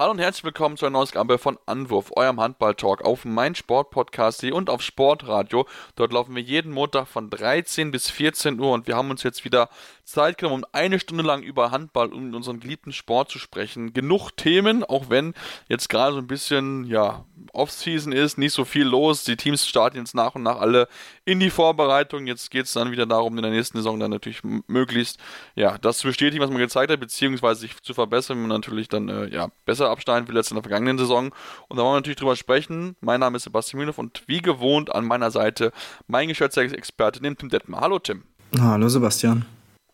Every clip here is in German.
Hallo und herzlich willkommen zu einer neuen Ausgabe von Anwurf, eurem Handball-Talk auf meinsportpodcast.de und auf Sportradio. Dort laufen wir jeden Montag von 13 bis 14 Uhr und wir haben uns jetzt wieder Zeit genommen, um eine Stunde lang über Handball und unseren geliebten Sport zu sprechen. Genug Themen, auch wenn jetzt gerade so ein bisschen, ja, Off-Season ist, nicht so viel los. Die Teams starten jetzt nach und nach alle in die Vorbereitung. Jetzt geht es dann wieder darum, in der nächsten Saison dann natürlich möglichst, ja, das zu bestätigen, was man gezeigt hat, beziehungsweise sich zu verbessern, wenn man natürlich dann, äh, ja, besser abschneiden will als in der vergangenen Saison. Und da wollen wir natürlich drüber sprechen. Mein Name ist Sebastian Mühlev und wie gewohnt an meiner Seite mein geschätzter Experte, den Tim Detmer. Hallo Tim. Hallo Sebastian.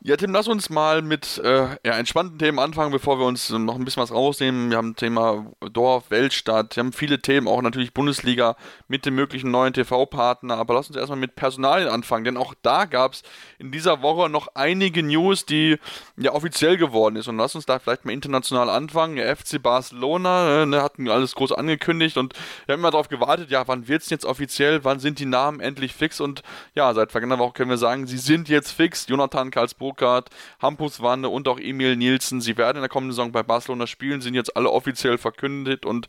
Ja, Tim, lass uns mal mit äh, ja, entspannten Themen anfangen, bevor wir uns noch ein bisschen was rausnehmen. Wir haben Thema Dorf, Weltstadt, wir haben viele Themen, auch natürlich Bundesliga mit dem möglichen neuen TV-Partner. Aber lass uns erstmal mit Personalien anfangen, denn auch da gab es in dieser Woche noch einige News, die ja offiziell geworden ist. Und lass uns da vielleicht mal international anfangen. Der FC Barcelona äh, ne, hatten alles groß angekündigt und wir haben immer darauf gewartet, ja, wann wird es jetzt offiziell, wann sind die Namen endlich fix? Und ja, seit vergangener Woche können wir sagen, sie sind jetzt fix. Jonathan Karlsburg Burkhardt, Hampus Wanne und auch Emil Nielsen. Sie werden in der kommenden Saison bei Barcelona spielen, sind jetzt alle offiziell verkündet und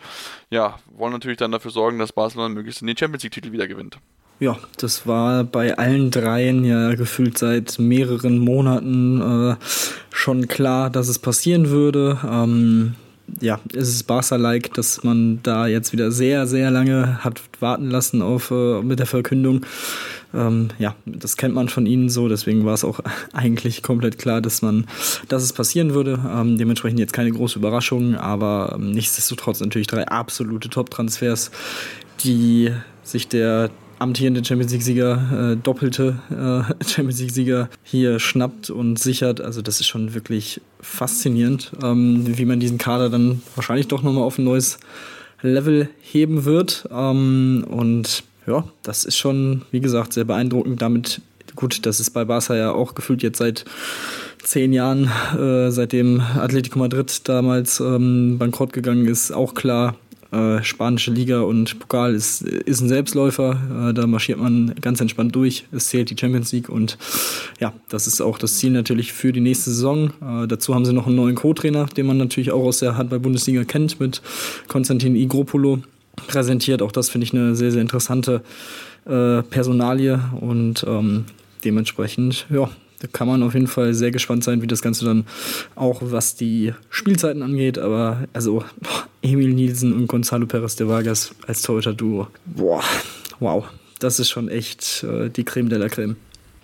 ja, wollen natürlich dann dafür sorgen, dass Barcelona möglichst den Champions League-Titel wieder gewinnt. Ja, das war bei allen dreien ja gefühlt seit mehreren Monaten äh, schon klar, dass es passieren würde. Ähm, ja, es ist Barca-like, dass man da jetzt wieder sehr, sehr lange hat warten lassen auf äh, mit der Verkündung. Ähm, ja, das kennt man von ihnen so, deswegen war es auch eigentlich komplett klar, dass man, dass es passieren würde. Ähm, dementsprechend jetzt keine große Überraschung, aber ähm, nichtsdestotrotz natürlich drei absolute Top-Transfers, die sich der amtierende Champions League-Sieger, äh, doppelte äh, Champions League-Sieger hier schnappt und sichert. Also das ist schon wirklich faszinierend, ähm, wie man diesen Kader dann wahrscheinlich doch nochmal auf ein neues Level heben wird. Ähm, und ja, das ist schon, wie gesagt, sehr beeindruckend. Damit, gut, das ist bei Barca ja auch gefühlt jetzt seit zehn Jahren, äh, seitdem Atletico Madrid damals ähm, bankrott gegangen ist, auch klar. Äh, spanische Liga und Pokal ist, ist ein Selbstläufer. Äh, da marschiert man ganz entspannt durch. Es zählt die Champions League und ja, das ist auch das Ziel natürlich für die nächste Saison. Äh, dazu haben sie noch einen neuen Co-Trainer, den man natürlich auch aus der Handball-Bundesliga kennt, mit Konstantin Igropolo präsentiert. Auch das finde ich eine sehr, sehr interessante äh, Personalie und ähm, dementsprechend, ja, da kann man auf jeden Fall sehr gespannt sein, wie das Ganze dann auch, was die Spielzeiten angeht. Aber also Emil Nielsen und Gonzalo Perez de Vargas als Torhüter-Duo. Boah, wow. Das ist schon echt äh, die Creme de la Creme.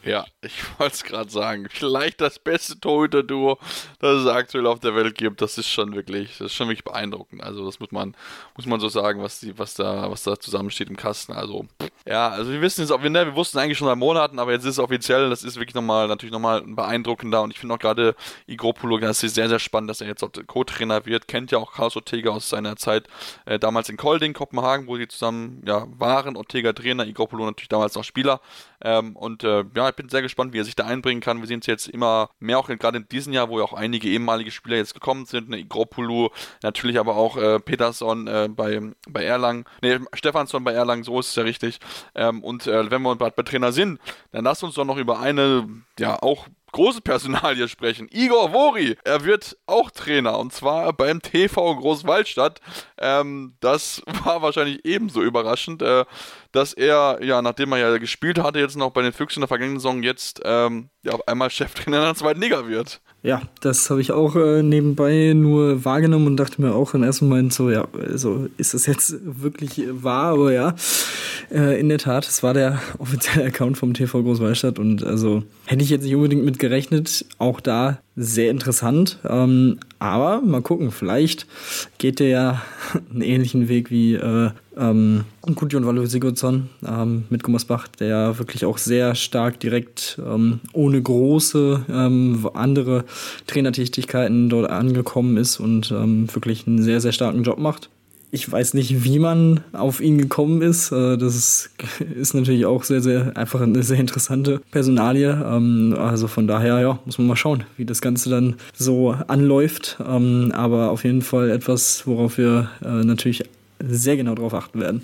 Ja, ich wollte es gerade sagen. Vielleicht das beste Torhüter-Duo, das es aktuell auf der Welt gibt. Das ist schon wirklich, das ist schon wirklich beeindruckend. Also das muss man, muss man so sagen, was die, was da, was da zusammensteht im Kasten. Also ja, also wir wissen es auch, wir, wussten eigentlich schon seit Monaten, aber jetzt ist es offiziell. Das ist wirklich nochmal, natürlich nochmal beeindruckender. Und ich finde auch gerade Igropolo, das ist sehr, sehr spannend, dass er jetzt Co-Trainer wird. Kennt ja auch Carlos Ortega aus seiner Zeit äh, damals in Kolding, Kopenhagen, wo sie zusammen ja waren. Ortega Trainer, Igropolo natürlich damals noch Spieler. Ähm, und äh, ja, ich bin sehr gespannt, wie er sich da einbringen kann. Wir sehen es jetzt immer mehr auch gerade in diesem Jahr, wo ja auch einige ehemalige Spieler jetzt gekommen sind. Ne, Igropulu, natürlich aber auch äh, Peterson äh, bei, bei Erlangen, ne, Stefansson bei Erlangen, so ist es ja richtig. Ähm, und äh, wenn wir bei, bei Trainer sind, dann lasst uns doch noch über eine, ja, auch große Personalie sprechen. Igor Vori, er wird auch Trainer und zwar beim TV Großwaldstadt. Ähm, das war wahrscheinlich ebenso überraschend. Äh, dass er, ja, nachdem er ja gespielt hatte, jetzt noch bei den Füchsen in der vergangenen Saison, jetzt ähm, ja, auf einmal Cheftrainer in der zweiten Liga wird. Ja, das habe ich auch äh, nebenbei nur wahrgenommen und dachte mir auch im ersten Moment so, ja, also ist das jetzt wirklich wahr? Aber ja, äh, in der Tat, es war der offizielle Account vom TV Großwallstadt und also hätte ich jetzt nicht unbedingt mit gerechnet. Auch da sehr interessant. Ähm, aber mal gucken, vielleicht geht der ja einen ähnlichen Weg wie äh, ähm, Gudjon Valo Sigurdsson ähm, mit Gummersbach, der wirklich auch sehr stark direkt ähm, ohne große ähm, andere Trainertätigkeiten dort angekommen ist und ähm, wirklich einen sehr, sehr starken Job macht. Ich weiß nicht, wie man auf ihn gekommen ist. Äh, das ist, ist natürlich auch sehr, sehr einfach eine sehr interessante Personalie. Ähm, also von daher, ja, muss man mal schauen, wie das Ganze dann so anläuft. Ähm, aber auf jeden Fall etwas, worauf wir äh, natürlich sehr genau darauf achten werden.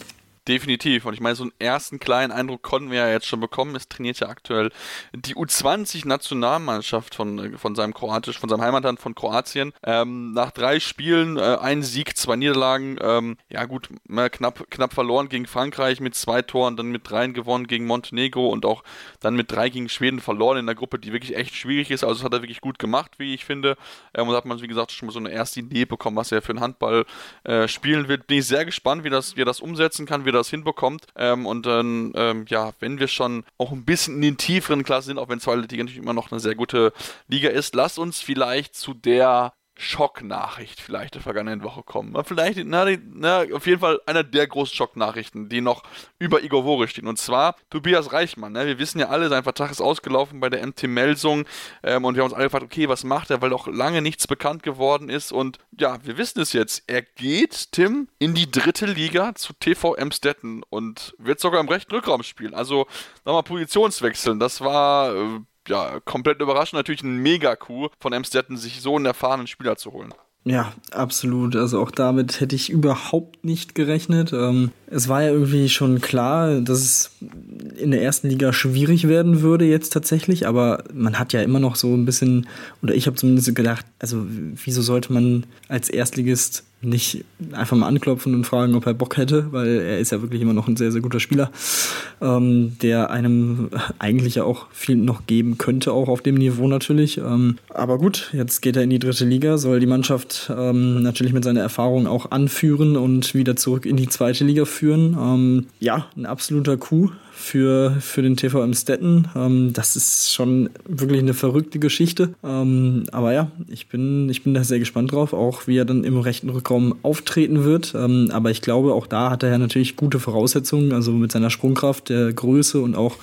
Definitiv. Und ich meine, so einen ersten kleinen Eindruck konnten wir ja jetzt schon bekommen. Es trainiert ja aktuell die U20-Nationalmannschaft von, von seinem Kroatisch, von seinem Heimatland von Kroatien. Ähm, nach drei Spielen, äh, ein Sieg, zwei Niederlagen. Ähm, ja gut, äh, knapp, knapp verloren gegen Frankreich mit zwei Toren, dann mit dreien gewonnen gegen Montenegro und auch dann mit drei gegen Schweden verloren in der Gruppe, die wirklich echt schwierig ist. Also das hat er wirklich gut gemacht, wie ich finde. Ähm, und da hat man, wie gesagt, schon mal so eine erste Idee bekommen, was er für einen Handball äh, spielen wird. Bin ich sehr gespannt, wie, das, wie er das umsetzen kann, wie er das hinbekommt. Ähm, und dann, ähm, ja, wenn wir schon auch ein bisschen in den tieferen Klassen sind, auch wenn zweite Liga natürlich immer noch eine sehr gute Liga ist, lasst uns vielleicht zu der Schocknachricht vielleicht der vergangenen Woche kommen. Vielleicht, na, na, auf jeden Fall einer der großen Schocknachrichten, die noch über Igor Wore stehen. Und zwar Tobias Reichmann. Ne? Wir wissen ja alle, sein Vertrag ist ausgelaufen bei der MT Melsung ähm, und wir haben uns alle gefragt, okay, was macht er, weil doch lange nichts bekannt geworden ist. Und ja, wir wissen es jetzt. Er geht, Tim, in die dritte Liga zu TV Emstetten und wird sogar im rechten Rückraum spielen. Also nochmal Positionswechseln. Das war äh, ja, komplett überraschend. Natürlich ein Mega-Coup von Amstetten, sich so einen erfahrenen Spieler zu holen. Ja, absolut. Also auch damit hätte ich überhaupt nicht gerechnet. Ähm, es war ja irgendwie schon klar, dass es in der ersten Liga schwierig werden würde jetzt tatsächlich, aber man hat ja immer noch so ein bisschen, oder ich habe zumindest gedacht, also wieso sollte man als Erstligist nicht einfach mal anklopfen und fragen, ob er Bock hätte, weil er ist ja wirklich immer noch ein sehr, sehr guter Spieler, ähm, der einem eigentlich ja auch viel noch geben könnte, auch auf dem Niveau natürlich. Ähm, aber gut, jetzt geht er in die dritte Liga, soll die Mannschaft ähm, natürlich mit seiner Erfahrung auch anführen und wieder zurück in die zweite Liga führen. Ähm, ja, ein absoluter Coup für, für den TVM Stetten. Ähm, das ist schon wirklich eine verrückte Geschichte. Ähm, aber ja, ich bin, ich bin da sehr gespannt drauf, auch wie er dann im rechten Rückraum auftreten wird. Ähm, aber ich glaube, auch da hat er ja natürlich gute Voraussetzungen, also mit seiner Sprungkraft, der Größe und auch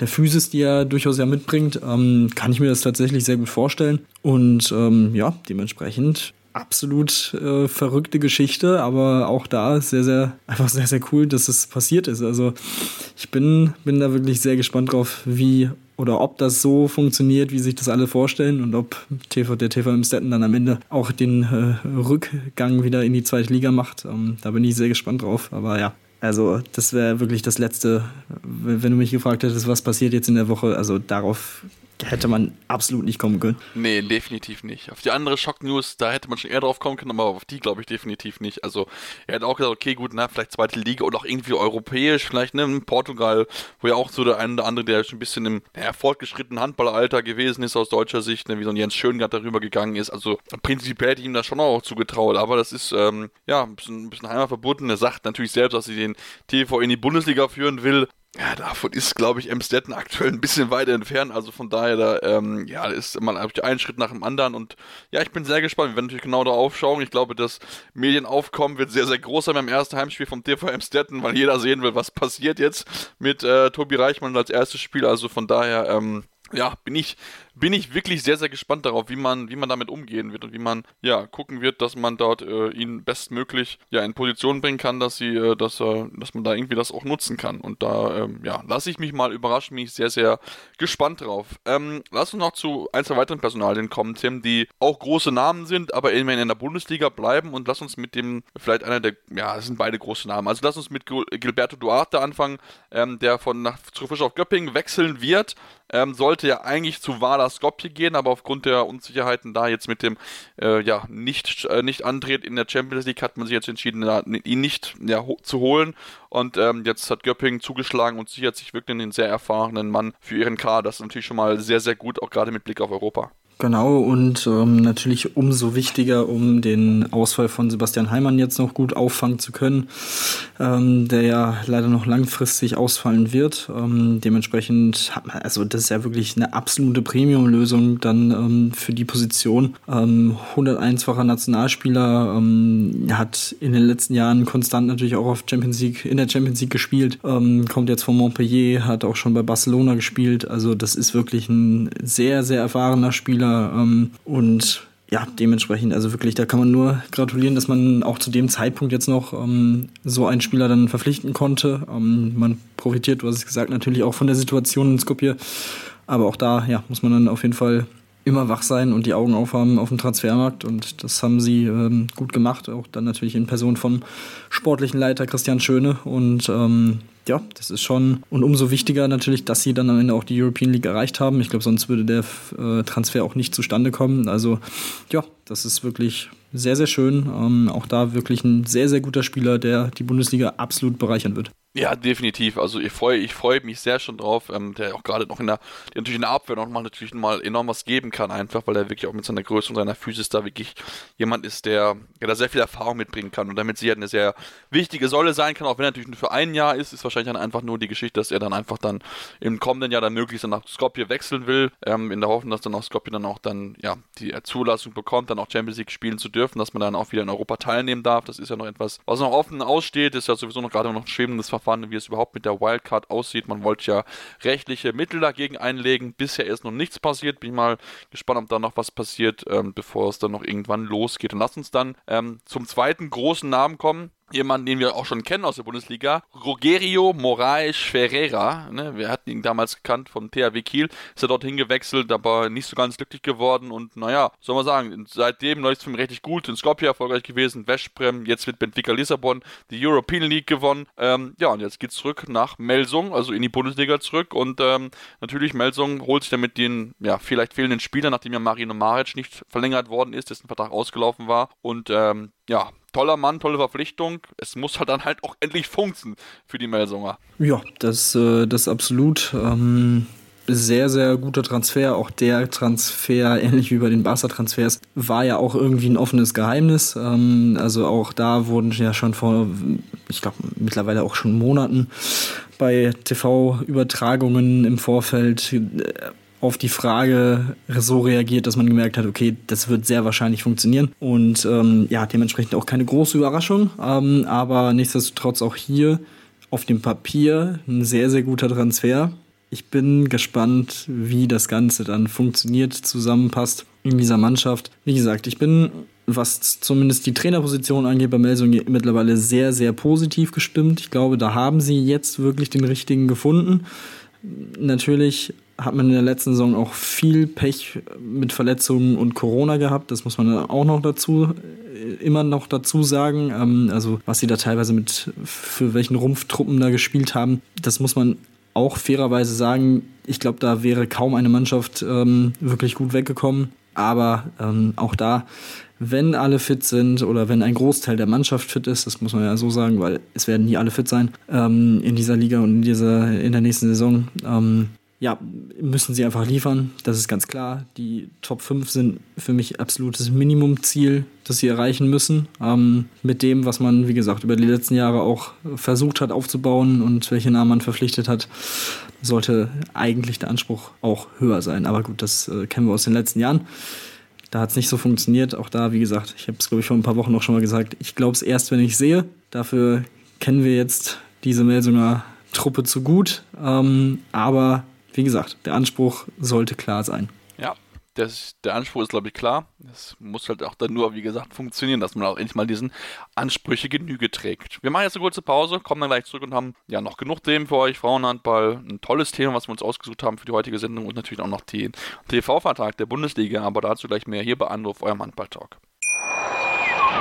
der Physis, die er durchaus ja mitbringt, ähm, kann ich mir das tatsächlich sehr gut vorstellen. Und ähm, ja, dementsprechend absolut äh, verrückte Geschichte, aber auch da sehr, sehr, einfach sehr, sehr cool, dass es passiert ist. Also ich bin, bin da wirklich sehr gespannt drauf, wie oder ob das so funktioniert, wie sich das alle vorstellen und ob TV, der TV im Stetten dann am Ende auch den äh, Rückgang wieder in die zweite Liga macht. Ähm, da bin ich sehr gespannt drauf. Aber ja, also das wäre wirklich das Letzte, wenn du mich gefragt hättest, was passiert jetzt in der Woche. Also darauf hätte man absolut nicht kommen können. Nee, definitiv nicht. Auf die andere Shock-News, da hätte man schon eher drauf kommen können, aber auf die glaube ich definitiv nicht. Also er hat auch gesagt, okay, gut, na, vielleicht zweite Liga oder auch irgendwie europäisch, vielleicht ne, in Portugal, wo ja auch so der eine oder andere, der schon ein bisschen im ja, fortgeschrittenen Handballalter gewesen ist aus deutscher Sicht, ne, wie so ein Jens Schöngart darüber gegangen ist. Also prinzipiell hätte ich ihm das schon auch zugetraut, aber das ist ähm, ja ein bisschen, ein bisschen heimatverbunden. Er sagt natürlich selbst, dass sie den TV in die Bundesliga führen will. Ja, davon ist, glaube ich, Emstetten aktuell ein bisschen weiter entfernt. Also von daher, da, ähm, ja, ist man einen Schritt nach dem anderen. Und ja, ich bin sehr gespannt. Wir werden natürlich genau da aufschauen. Ich glaube, das Medienaufkommen wird sehr, sehr groß sein beim ersten Heimspiel vom TV Emstetten, weil jeder sehen will, was passiert jetzt mit äh, Tobi Reichmann als erstes Spiel. Also von daher, ähm, ja, bin ich, bin ich wirklich sehr, sehr gespannt darauf, wie man, wie man damit umgehen wird und wie man, ja, gucken wird, dass man dort äh, ihn bestmöglich, ja, in Position bringen kann, dass sie, äh, dass, äh, dass man da irgendwie das auch nutzen kann. Und da, ähm, ja, lasse ich mich mal überraschen, bin ich sehr, sehr gespannt drauf. Ähm, lass uns noch zu ein, zwei weiteren Personalien kommen, Tim, die auch große Namen sind, aber immerhin in der Bundesliga bleiben und lass uns mit dem, vielleicht einer der, ja, es sind beide große Namen. Also lass uns mit Gilberto Duarte anfangen, ähm, der von nach, zu Fisch auf Göppingen wechseln wird Ähm, sollte ja eigentlich zu Wala Skopje gehen, aber aufgrund der Unsicherheiten da jetzt mit dem äh, ja, nicht, äh, nicht Antritt in der Champions League hat man sich jetzt entschieden, ihn nicht ja, zu holen. Und ähm, jetzt hat Göppingen zugeschlagen und sichert sich wirklich einen sehr erfahrenen Mann für ihren Kader. Das ist natürlich schon mal sehr, sehr gut, auch gerade mit Blick auf Europa. Genau, und ähm, natürlich umso wichtiger, um den Ausfall von Sebastian Heimann jetzt noch gut auffangen zu können, ähm, der ja leider noch langfristig ausfallen wird. Ähm, dementsprechend hat man, also das ist ja wirklich eine absolute Premium-Lösung dann ähm, für die Position. Ähm, 101-facher Nationalspieler, ähm, hat in den letzten Jahren konstant natürlich auch auf Champions League, in der Champions League gespielt, ähm, kommt jetzt von Montpellier, hat auch schon bei Barcelona gespielt. Also das ist wirklich ein sehr, sehr erfahrener Spieler ähm, und ja, dementsprechend, also wirklich, da kann man nur gratulieren, dass man auch zu dem Zeitpunkt jetzt noch ähm, so einen Spieler dann verpflichten konnte. Ähm, man profitiert, du hast es gesagt, natürlich auch von der Situation in Skopje. Aber auch da, ja, muss man dann auf jeden Fall immer wach sein und die Augen aufhaben auf dem Transfermarkt. Und das haben sie ähm, gut gemacht. Auch dann natürlich in Person vom sportlichen Leiter Christian Schöne. Und ähm, ja, das ist schon und umso wichtiger natürlich, dass sie dann am Ende auch die European League erreicht haben. Ich glaube, sonst würde der äh, Transfer auch nicht zustande kommen. Also ja, das ist wirklich sehr, sehr schön. Ähm, auch da wirklich ein sehr, sehr guter Spieler, der die Bundesliga absolut bereichern wird. Ja, definitiv. Also ich freue ich freu mich sehr schon drauf, ähm, der auch gerade noch in der, der natürlich in der Abwehr noch mal natürlich mal enorm was geben kann, einfach, weil er wirklich auch mit seiner Größe und seiner Physis da wirklich jemand ist, der, der da sehr viel Erfahrung mitbringen kann und damit sie halt eine sehr wichtige Säule sein kann, auch wenn er natürlich nur für ein Jahr ist, ist wahrscheinlich dann einfach nur die Geschichte, dass er dann einfach dann im kommenden Jahr dann möglichst dann nach Skopje wechseln will, ähm, in der Hoffnung, dass dann auch Skopje dann auch dann, ja, die Zulassung bekommt, dann auch Champions League spielen zu dürfen, dass man dann auch wieder in Europa teilnehmen darf. Das ist ja noch etwas, was noch offen aussteht, ist ja sowieso noch gerade noch ein schwebendes Verfahren, wie es überhaupt mit der Wildcard aussieht. Man wollte ja rechtliche Mittel dagegen einlegen. Bisher ist noch nichts passiert. Bin mal gespannt, ob da noch was passiert, ähm, bevor es dann noch irgendwann losgeht. Und lass uns dann ähm, zum zweiten großen Namen kommen jemanden, den wir auch schon kennen aus der Bundesliga, Rogerio Moraes Ferreira. Ne? Wir hatten ihn damals gekannt vom THW Kiel, ist er dorthin gewechselt, aber nicht so ganz glücklich geworden und naja, soll man sagen, seitdem läuft es für ihn richtig gut, in Skopje erfolgreich gewesen, Westbrem, jetzt mit Benfica Lissabon die European League gewonnen. Ähm, ja, und jetzt geht's zurück nach Melsung, also in die Bundesliga zurück und ähm, natürlich Melsung holt sich damit den, ja, vielleicht fehlenden Spieler, nachdem ja Marino Maric nicht verlängert worden ist, dessen Vertrag ausgelaufen war und ähm, ja, toller Mann, tolle Verpflichtung. Es muss halt dann halt auch endlich funktionieren für die Melsunger. Ja, das, äh, das absolut. Ähm, sehr, sehr guter Transfer. Auch der Transfer, ähnlich wie bei den Barca-Transfers, war ja auch irgendwie ein offenes Geheimnis. Ähm, also auch da wurden ja schon vor, ich glaube, mittlerweile auch schon Monaten bei TV-Übertragungen im Vorfeld äh, auf die Frage so reagiert, dass man gemerkt hat, okay, das wird sehr wahrscheinlich funktionieren. Und ähm, ja, dementsprechend auch keine große Überraschung, ähm, aber nichtsdestotrotz auch hier auf dem Papier ein sehr, sehr guter Transfer. Ich bin gespannt, wie das Ganze dann funktioniert, zusammenpasst in dieser Mannschaft. Wie gesagt, ich bin, was zumindest die Trainerposition angeht, bei Melsung mittlerweile sehr, sehr positiv gestimmt. Ich glaube, da haben sie jetzt wirklich den richtigen gefunden. Natürlich hat man in der letzten Saison auch viel Pech mit Verletzungen und Corona gehabt. Das muss man auch noch dazu, äh, immer noch dazu sagen. Ähm, also, was sie da teilweise mit, für welchen Rumpftruppen da gespielt haben, das muss man auch fairerweise sagen. Ich glaube, da wäre kaum eine Mannschaft ähm, wirklich gut weggekommen. Aber ähm, auch da, wenn alle fit sind oder wenn ein Großteil der Mannschaft fit ist, das muss man ja so sagen, weil es werden nie alle fit sein ähm, in dieser Liga und in dieser in der nächsten Saison, ähm, ja, müssen sie einfach liefern. Das ist ganz klar. Die Top 5 sind für mich absolutes Minimumziel, das sie erreichen müssen. Ähm, mit dem, was man, wie gesagt, über die letzten Jahre auch versucht hat aufzubauen und welche Namen man verpflichtet hat, sollte eigentlich der Anspruch auch höher sein. Aber gut, das äh, kennen wir aus den letzten Jahren. Da hat es nicht so funktioniert. Auch da, wie gesagt, ich habe es, glaube ich, vor ein paar Wochen noch schon mal gesagt, ich glaube es erst, wenn ich sehe. Dafür kennen wir jetzt diese Melsunger Truppe zu gut. Ähm, aber wie gesagt, der Anspruch sollte klar sein. Ja, das, der Anspruch ist, glaube ich, klar. Es muss halt auch dann nur, wie gesagt, funktionieren, dass man auch endlich mal diesen Ansprüche Genüge trägt. Wir machen jetzt eine kurze Pause, kommen dann gleich zurück und haben ja noch genug Themen für euch. Frauenhandball, ein tolles Thema, was wir uns ausgesucht haben für die heutige Sendung und natürlich auch noch den TV-Vertrag der Bundesliga, aber dazu gleich mehr hier bei Anruf, eurem Handball-Talk.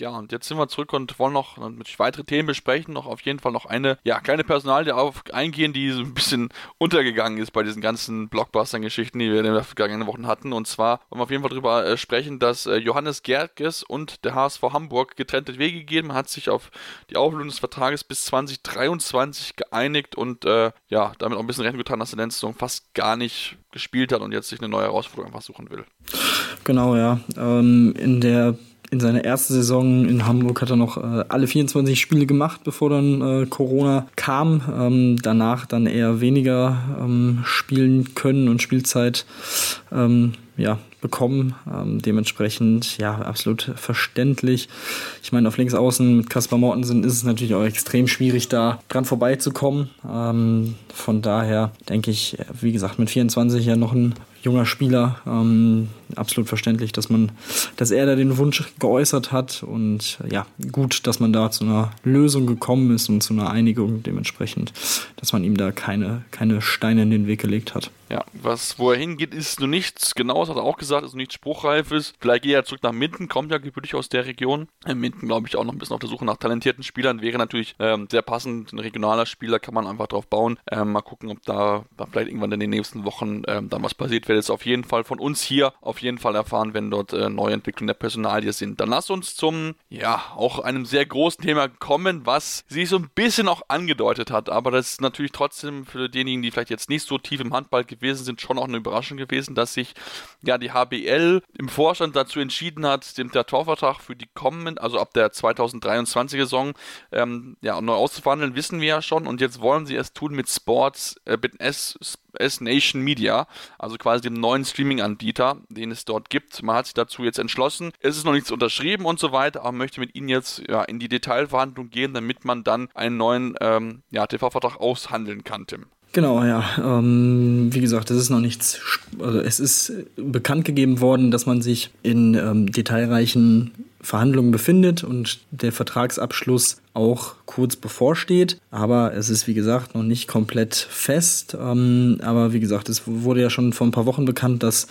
Ja, und jetzt sind wir zurück und wollen noch mit weitere Themen besprechen. Noch auf jeden Fall noch eine, ja, kleine Personalie auf eingehen, die so ein bisschen untergegangen ist bei diesen ganzen Blockbuster-Geschichten, die wir in den vergangenen Wochen hatten. Und zwar wollen wir auf jeden Fall darüber äh, sprechen, dass äh, Johannes Gerges und der HSV Hamburg getrennte Wege gehen. Man hat sich auf die Auflösung des Vertrages bis 2023 geeinigt und äh, ja, damit auch ein bisschen Rennen getan, dass der Saison fast gar nicht gespielt hat und jetzt sich eine neue Herausforderung einfach suchen will. Genau, ja. Ähm, in der in seiner ersten Saison in Hamburg hat er noch äh, alle 24 Spiele gemacht, bevor dann äh, Corona kam. Ähm, danach dann eher weniger ähm, spielen können und Spielzeit ähm, ja, bekommen. Ähm, dementsprechend, ja, absolut verständlich. Ich meine, auf links außen mit Kaspar Mortensen ist es natürlich auch extrem schwierig, da dran vorbeizukommen. Ähm, von daher denke ich, wie gesagt, mit 24 ja noch ein junger Spieler. Ähm, absolut verständlich, dass man, dass er da den Wunsch geäußert hat und ja, gut, dass man da zu einer Lösung gekommen ist und zu einer Einigung dementsprechend, dass man ihm da keine, keine Steine in den Weg gelegt hat. Ja, was, wo er hingeht, ist nur nichts genaues, hat er auch gesagt, ist nichts Spruchreifes. Vielleicht geht er zurück nach Minden, kommt ja gebürtig aus der Region. In Minden, glaube ich, auch noch ein bisschen auf der Suche nach talentierten Spielern. Wäre natürlich ähm, sehr passend, ein regionaler Spieler, kann man einfach drauf bauen. Ähm, mal gucken, ob da, vielleicht irgendwann in den nächsten Wochen ähm, dann was passiert. Werde es auf jeden Fall von uns hier auf jeden Fall erfahren, wenn dort äh, Neuentwicklungen der Personalie sind. Dann lass uns zum, ja, auch einem sehr großen Thema kommen, was sich so ein bisschen auch angedeutet hat. Aber das ist natürlich trotzdem für diejenigen, die vielleicht jetzt nicht so tief im Handball gewesen sind, schon auch eine Überraschung gewesen, dass sich ja die HBL im Vorstand dazu entschieden hat, den Torvertrag für die kommenden, also ab der 2023 Saison, ähm, ja, neu auszuverhandeln, wissen wir ja schon. Und jetzt wollen sie es tun mit Sports, äh, mit S, S Nation Media, also quasi dem neuen Streaming-Anbieter, den es dort gibt. Man hat sich dazu jetzt entschlossen. Es ist noch nichts unterschrieben und so weiter, aber möchte mit ihnen jetzt ja, in die Detailverhandlung gehen, damit man dann einen neuen ähm, ja, TV-Vertrag aushandeln kann, Tim. Genau, ja. Ähm, wie gesagt, es ist noch nichts, also es ist bekannt gegeben worden, dass man sich in ähm, detailreichen Verhandlungen befindet und der Vertragsabschluss auch kurz bevorsteht. Aber es ist, wie gesagt, noch nicht komplett fest. Ähm, aber wie gesagt, es wurde ja schon vor ein paar Wochen bekannt, dass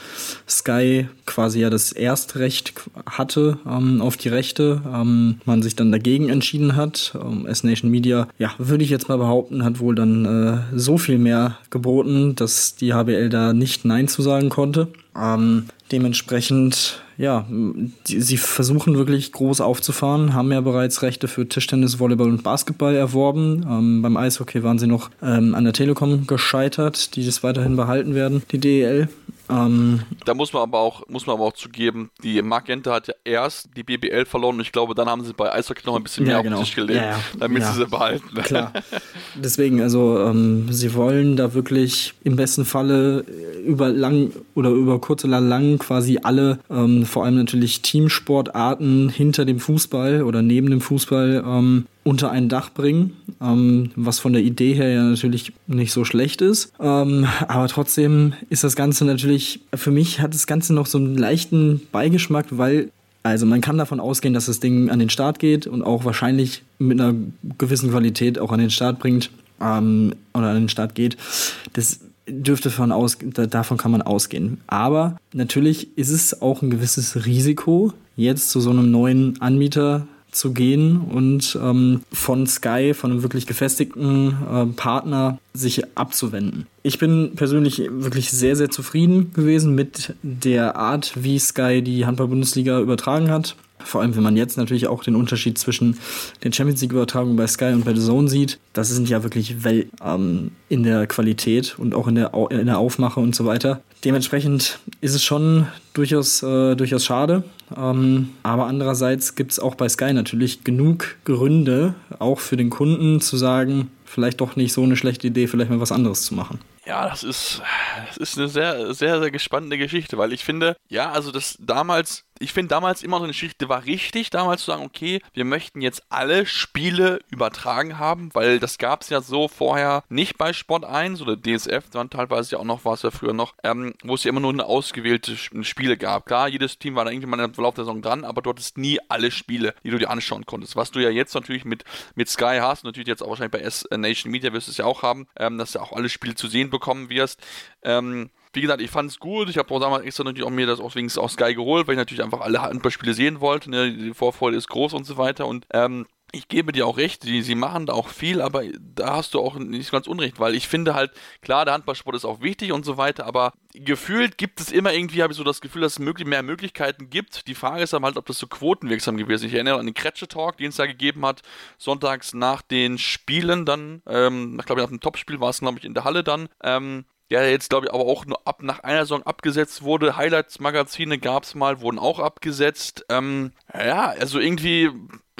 Sky quasi ja das Erstrecht hatte ähm, auf die Rechte. Ähm, man sich dann dagegen entschieden hat. S-Nation Media, ja, würde ich jetzt mal behaupten, hat wohl dann äh, so viel mehr geboten, dass die HBL da nicht Nein zu sagen konnte. Dementsprechend, ja, die, sie versuchen wirklich groß aufzufahren, haben ja bereits Rechte für Tischtennis, Volleyball und Basketball erworben. Ähm, beim Eishockey waren sie noch ähm, an der Telekom gescheitert, die das weiterhin behalten werden, die DEL. Ähm, da muss man aber auch, muss man aber auch zugeben, die Magenta hat ja erst die BBL verloren und ich glaube, dann haben sie bei Eishockey noch ein bisschen ja, mehr genau. auf den Tisch gelegt, ja, ja. damit sie sie behalten. Klar. Deswegen, also ähm, sie wollen da wirklich im besten Falle über lang oder über kurz oder lang quasi alle, ähm, vor allem natürlich Teamsportarten hinter dem Fußball oder neben dem Fußball ähm, unter ein Dach bringen, ähm, was von der Idee her ja natürlich nicht so schlecht ist. Ähm, aber trotzdem ist das Ganze natürlich, für mich hat das Ganze noch so einen leichten Beigeschmack, weil also man kann davon ausgehen, dass das Ding an den Start geht und auch wahrscheinlich mit einer gewissen Qualität auch an den Start bringt ähm, oder an den Start geht. Das dürfte von aus, davon kann man ausgehen. Aber natürlich ist es auch ein gewisses Risiko, jetzt zu so einem neuen Anbieter zu gehen und ähm, von Sky, von einem wirklich gefestigten äh, Partner, sich abzuwenden. Ich bin persönlich wirklich sehr, sehr zufrieden gewesen mit der Art, wie Sky die Handball-Bundesliga übertragen hat. Vor allem, wenn man jetzt natürlich auch den Unterschied zwischen den Champions League-Übertragungen bei Sky und bei The Zone sieht, das sind ja wirklich Welt ähm, in der Qualität und auch in der, in der Aufmache und so weiter. Dementsprechend ist es schon durchaus, äh, durchaus schade. Ähm, aber andererseits gibt es auch bei Sky natürlich genug Gründe, auch für den Kunden zu sagen, vielleicht doch nicht so eine schlechte Idee, vielleicht mal was anderes zu machen. Ja, das ist, das ist eine sehr, sehr, sehr gespannte Geschichte, weil ich finde, ja, also das damals ich finde damals immer so eine Geschichte war richtig, damals zu sagen, okay, wir möchten jetzt alle Spiele übertragen haben, weil das gab es ja so vorher nicht bei Sport 1 oder DSF, dann teilweise ja auch noch, war es ja früher noch, ähm, wo es ja immer nur eine ausgewählte Spiele gab. Klar, jedes Team war da irgendwann im Verlauf der Saison dran, aber du hattest nie alle Spiele, die du dir anschauen konntest. Was du ja jetzt natürlich mit, mit Sky hast, natürlich jetzt auch wahrscheinlich bei S Nation Media wirst du es ja auch haben, ähm, dass du auch alle Spiele zu sehen bekommen wirst. Ähm, wie gesagt, ich fand es gut. Ich habe auch damals extra natürlich auch mir das auch wegen aus Sky geholt, weil ich natürlich einfach alle Handballspiele sehen wollte. Ne? Die Vorfreude ist groß und so weiter. Und ähm, ich gebe dir auch recht, die, sie machen da auch viel, aber da hast du auch nicht ganz unrecht, weil ich finde halt, klar, der Handballsport ist auch wichtig und so weiter, aber gefühlt gibt es immer irgendwie, habe ich so das Gefühl, dass es möglich, mehr Möglichkeiten gibt. Die Frage ist aber halt, ob das so quotenwirksam gewesen ist. Ich erinnere an den Kretsche-Talk, den es da gegeben hat, sonntags nach den Spielen dann, ähm, ich glaube, nach dem Topspiel war es, glaube ich, in der Halle dann, ähm, der jetzt, glaube ich, aber auch nur ab nach einer Saison abgesetzt wurde. Highlights-Magazine gab es mal, wurden auch abgesetzt. Ähm, ja, also irgendwie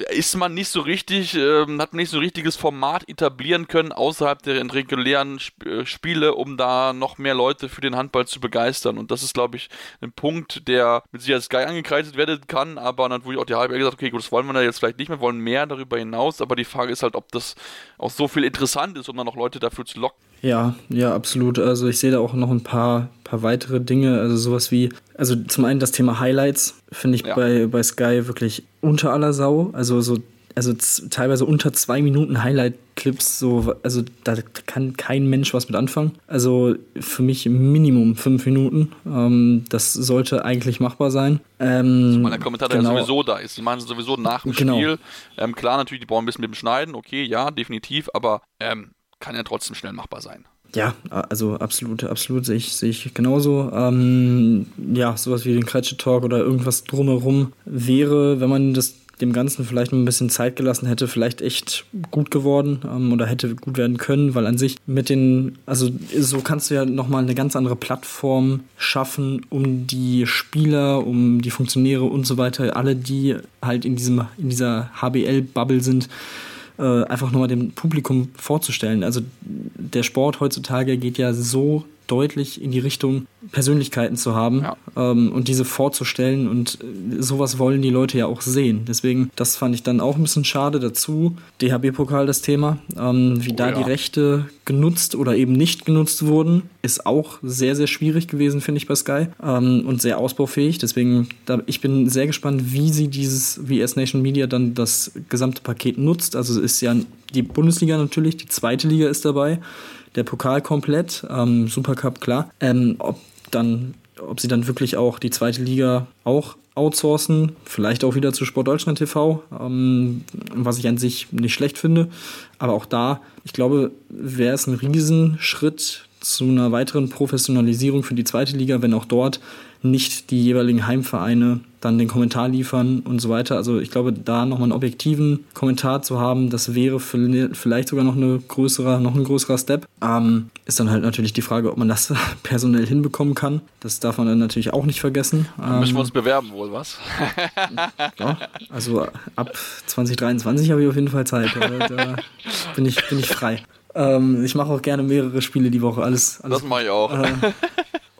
ist man nicht so richtig, ähm, hat man nicht so ein richtiges Format etablieren können außerhalb der regulären Sp äh, Spiele, um da noch mehr Leute für den Handball zu begeistern. Und das ist, glaube ich, ein Punkt, der mit Sicherheit Sky angekreidet werden kann, aber wurde auch die halbe gesagt, okay, gut, das wollen wir da jetzt vielleicht nicht mehr, wollen mehr darüber hinaus, aber die Frage ist halt, ob das auch so viel interessant ist, um dann noch Leute dafür zu locken. Ja, ja, absolut. Also ich sehe da auch noch ein paar, paar weitere Dinge, also sowas wie, also zum einen das Thema Highlights finde ich ja. bei, bei Sky wirklich unter aller Sau. Also so also teilweise unter zwei Minuten Highlight-Clips, so, also da kann kein Mensch was mit anfangen. Also für mich Minimum fünf Minuten. Ähm, das sollte eigentlich machbar sein. Ähm, Zumal der Kommentator genau. ja sowieso da ist. Die machen es sowieso nach dem genau. Spiel. Ähm, klar, natürlich, die brauchen ein bisschen mit dem Schneiden, okay, ja, definitiv, aber ähm, kann ja trotzdem schnell machbar sein. Ja, also absolut, absolut sehe ich, sehe ich genauso. Ähm, ja, sowas wie den Kretsche Talk oder irgendwas drumherum wäre, wenn man das dem Ganzen vielleicht ein bisschen Zeit gelassen hätte, vielleicht echt gut geworden ähm, oder hätte gut werden können, weil an sich mit den, also so kannst du ja nochmal eine ganz andere Plattform schaffen, um die Spieler, um die Funktionäre und so weiter, alle, die halt in diesem, in dieser HBL-Bubble sind, äh, einfach nochmal dem Publikum vorzustellen. Also der Sport heutzutage geht ja so deutlich in die Richtung, Persönlichkeiten zu haben ja. ähm, und diese vorzustellen. Und äh, sowas wollen die Leute ja auch sehen. Deswegen, das fand ich dann auch ein bisschen schade dazu. DHB-Pokal das Thema. Ähm, wie oh, da ja. die Rechte genutzt oder eben nicht genutzt wurden, ist auch sehr, sehr schwierig gewesen, finde ich, bei Sky. Ähm, und sehr ausbaufähig. Deswegen, da, ich bin sehr gespannt, wie sie dieses, wie S-Nation Media dann das gesamte Paket nutzt. Also es ist ja die Bundesliga natürlich, die zweite Liga ist dabei der Pokal komplett, ähm, Supercup klar. Ähm, ob dann, ob sie dann wirklich auch die zweite Liga auch outsourcen, vielleicht auch wieder zu Sport Deutschland TV, ähm, was ich an sich nicht schlecht finde. Aber auch da, ich glaube, wäre es ein Riesenschritt zu einer weiteren Professionalisierung für die zweite Liga, wenn auch dort nicht die jeweiligen Heimvereine dann den Kommentar liefern und so weiter. Also ich glaube, da nochmal einen objektiven Kommentar zu haben, das wäre vielleicht sogar noch, eine größere, noch ein größerer Step. Ähm, ist dann halt natürlich die Frage, ob man das personell hinbekommen kann. Das darf man dann natürlich auch nicht vergessen. Dann müssen wir ähm, uns bewerben wohl, was? ja, also ab 2023 habe ich auf jeden Fall Zeit. Da bin ich, bin ich frei. Ähm, ich mache auch gerne mehrere Spiele die Woche. Alles, alles das mache ich auch. Äh,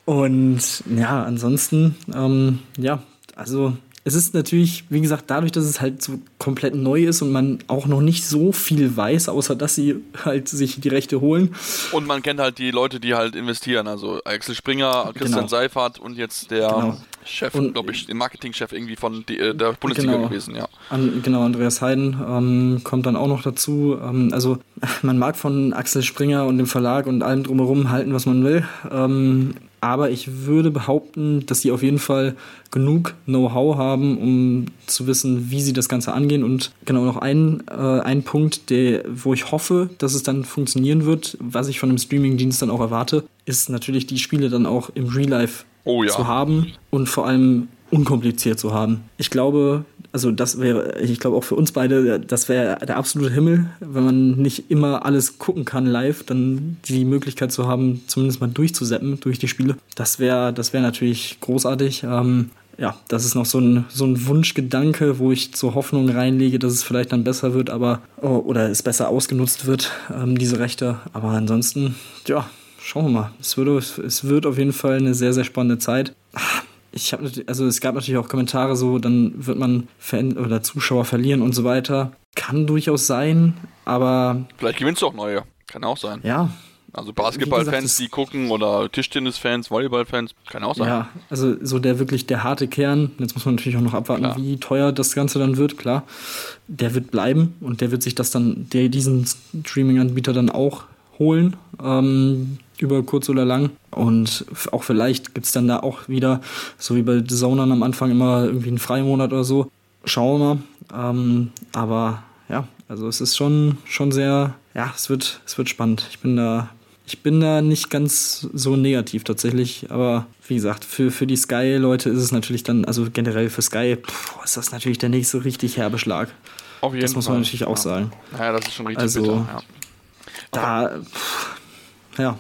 und ja, ansonsten, ähm, ja, also es ist natürlich, wie gesagt, dadurch, dass es halt so komplett neu ist und man auch noch nicht so viel weiß, außer dass sie halt sich die Rechte holen. Und man kennt halt die Leute, die halt investieren, also Axel Springer, Christian genau. Seifert und jetzt der genau. Chef, glaube ich, den Marketingchef irgendwie von die, äh, der Bundesliga genau. gewesen, ja. An, genau, Andreas Heiden ähm, kommt dann auch noch dazu. Ähm, also man mag von Axel Springer und dem Verlag und allem drumherum halten, was man will. Ähm, aber ich würde behaupten, dass sie auf jeden Fall genug Know-how haben, um zu wissen, wie sie das Ganze angehen. Und genau noch ein, äh, ein Punkt, der, wo ich hoffe, dass es dann funktionieren wird, was ich von einem Streaming-Dienst dann auch erwarte, ist natürlich die Spiele dann auch im Real Life oh, ja. zu haben und vor allem unkompliziert zu haben. Ich glaube, also das wäre, ich glaube auch für uns beide, das wäre der absolute Himmel, wenn man nicht immer alles gucken kann live, dann die Möglichkeit zu haben, zumindest mal durchzuseppen durch die Spiele. Das wäre, das wäre natürlich großartig. Ähm, ja, das ist noch so ein, so ein Wunschgedanke, wo ich zur Hoffnung reinlege, dass es vielleicht dann besser wird, aber oh, oder es besser ausgenutzt wird, ähm, diese Rechte. Aber ansonsten, ja, schauen wir mal. Es wird, es wird auf jeden Fall eine sehr, sehr spannende Zeit. Ich habe also es gab natürlich auch Kommentare so, dann wird man Fan oder Zuschauer verlieren und so weiter. Kann durchaus sein, aber. Vielleicht gewinnst du auch neue. Kann auch sein. Ja, also Basketballfans, die gucken oder Tischtennisfans, Volleyballfans, kann auch sein. Ja, also so der wirklich der harte Kern, jetzt muss man natürlich auch noch abwarten, klar. wie teuer das Ganze dann wird, klar. Der wird bleiben und der wird sich das dann, der diesen Streaming-Anbieter dann auch holen, ähm, über kurz oder lang. Und auch vielleicht gibt es dann da auch wieder, so wie bei Zonern am Anfang immer irgendwie einen Freimonat oder so. Schauen wir mal. Ähm, aber ja, also es ist schon, schon sehr, ja, es wird, es wird spannend. Ich bin da ich bin da nicht ganz so negativ tatsächlich, aber wie gesagt, für, für die Sky-Leute ist es natürlich dann, also generell für Sky, pff, ist das natürlich der nächste richtig herbe Schlag. Auf jeden das muss man Fall. natürlich auch ja. sagen. Ja, das ist schon richtig also, bitter, ja. Da, pff, ja,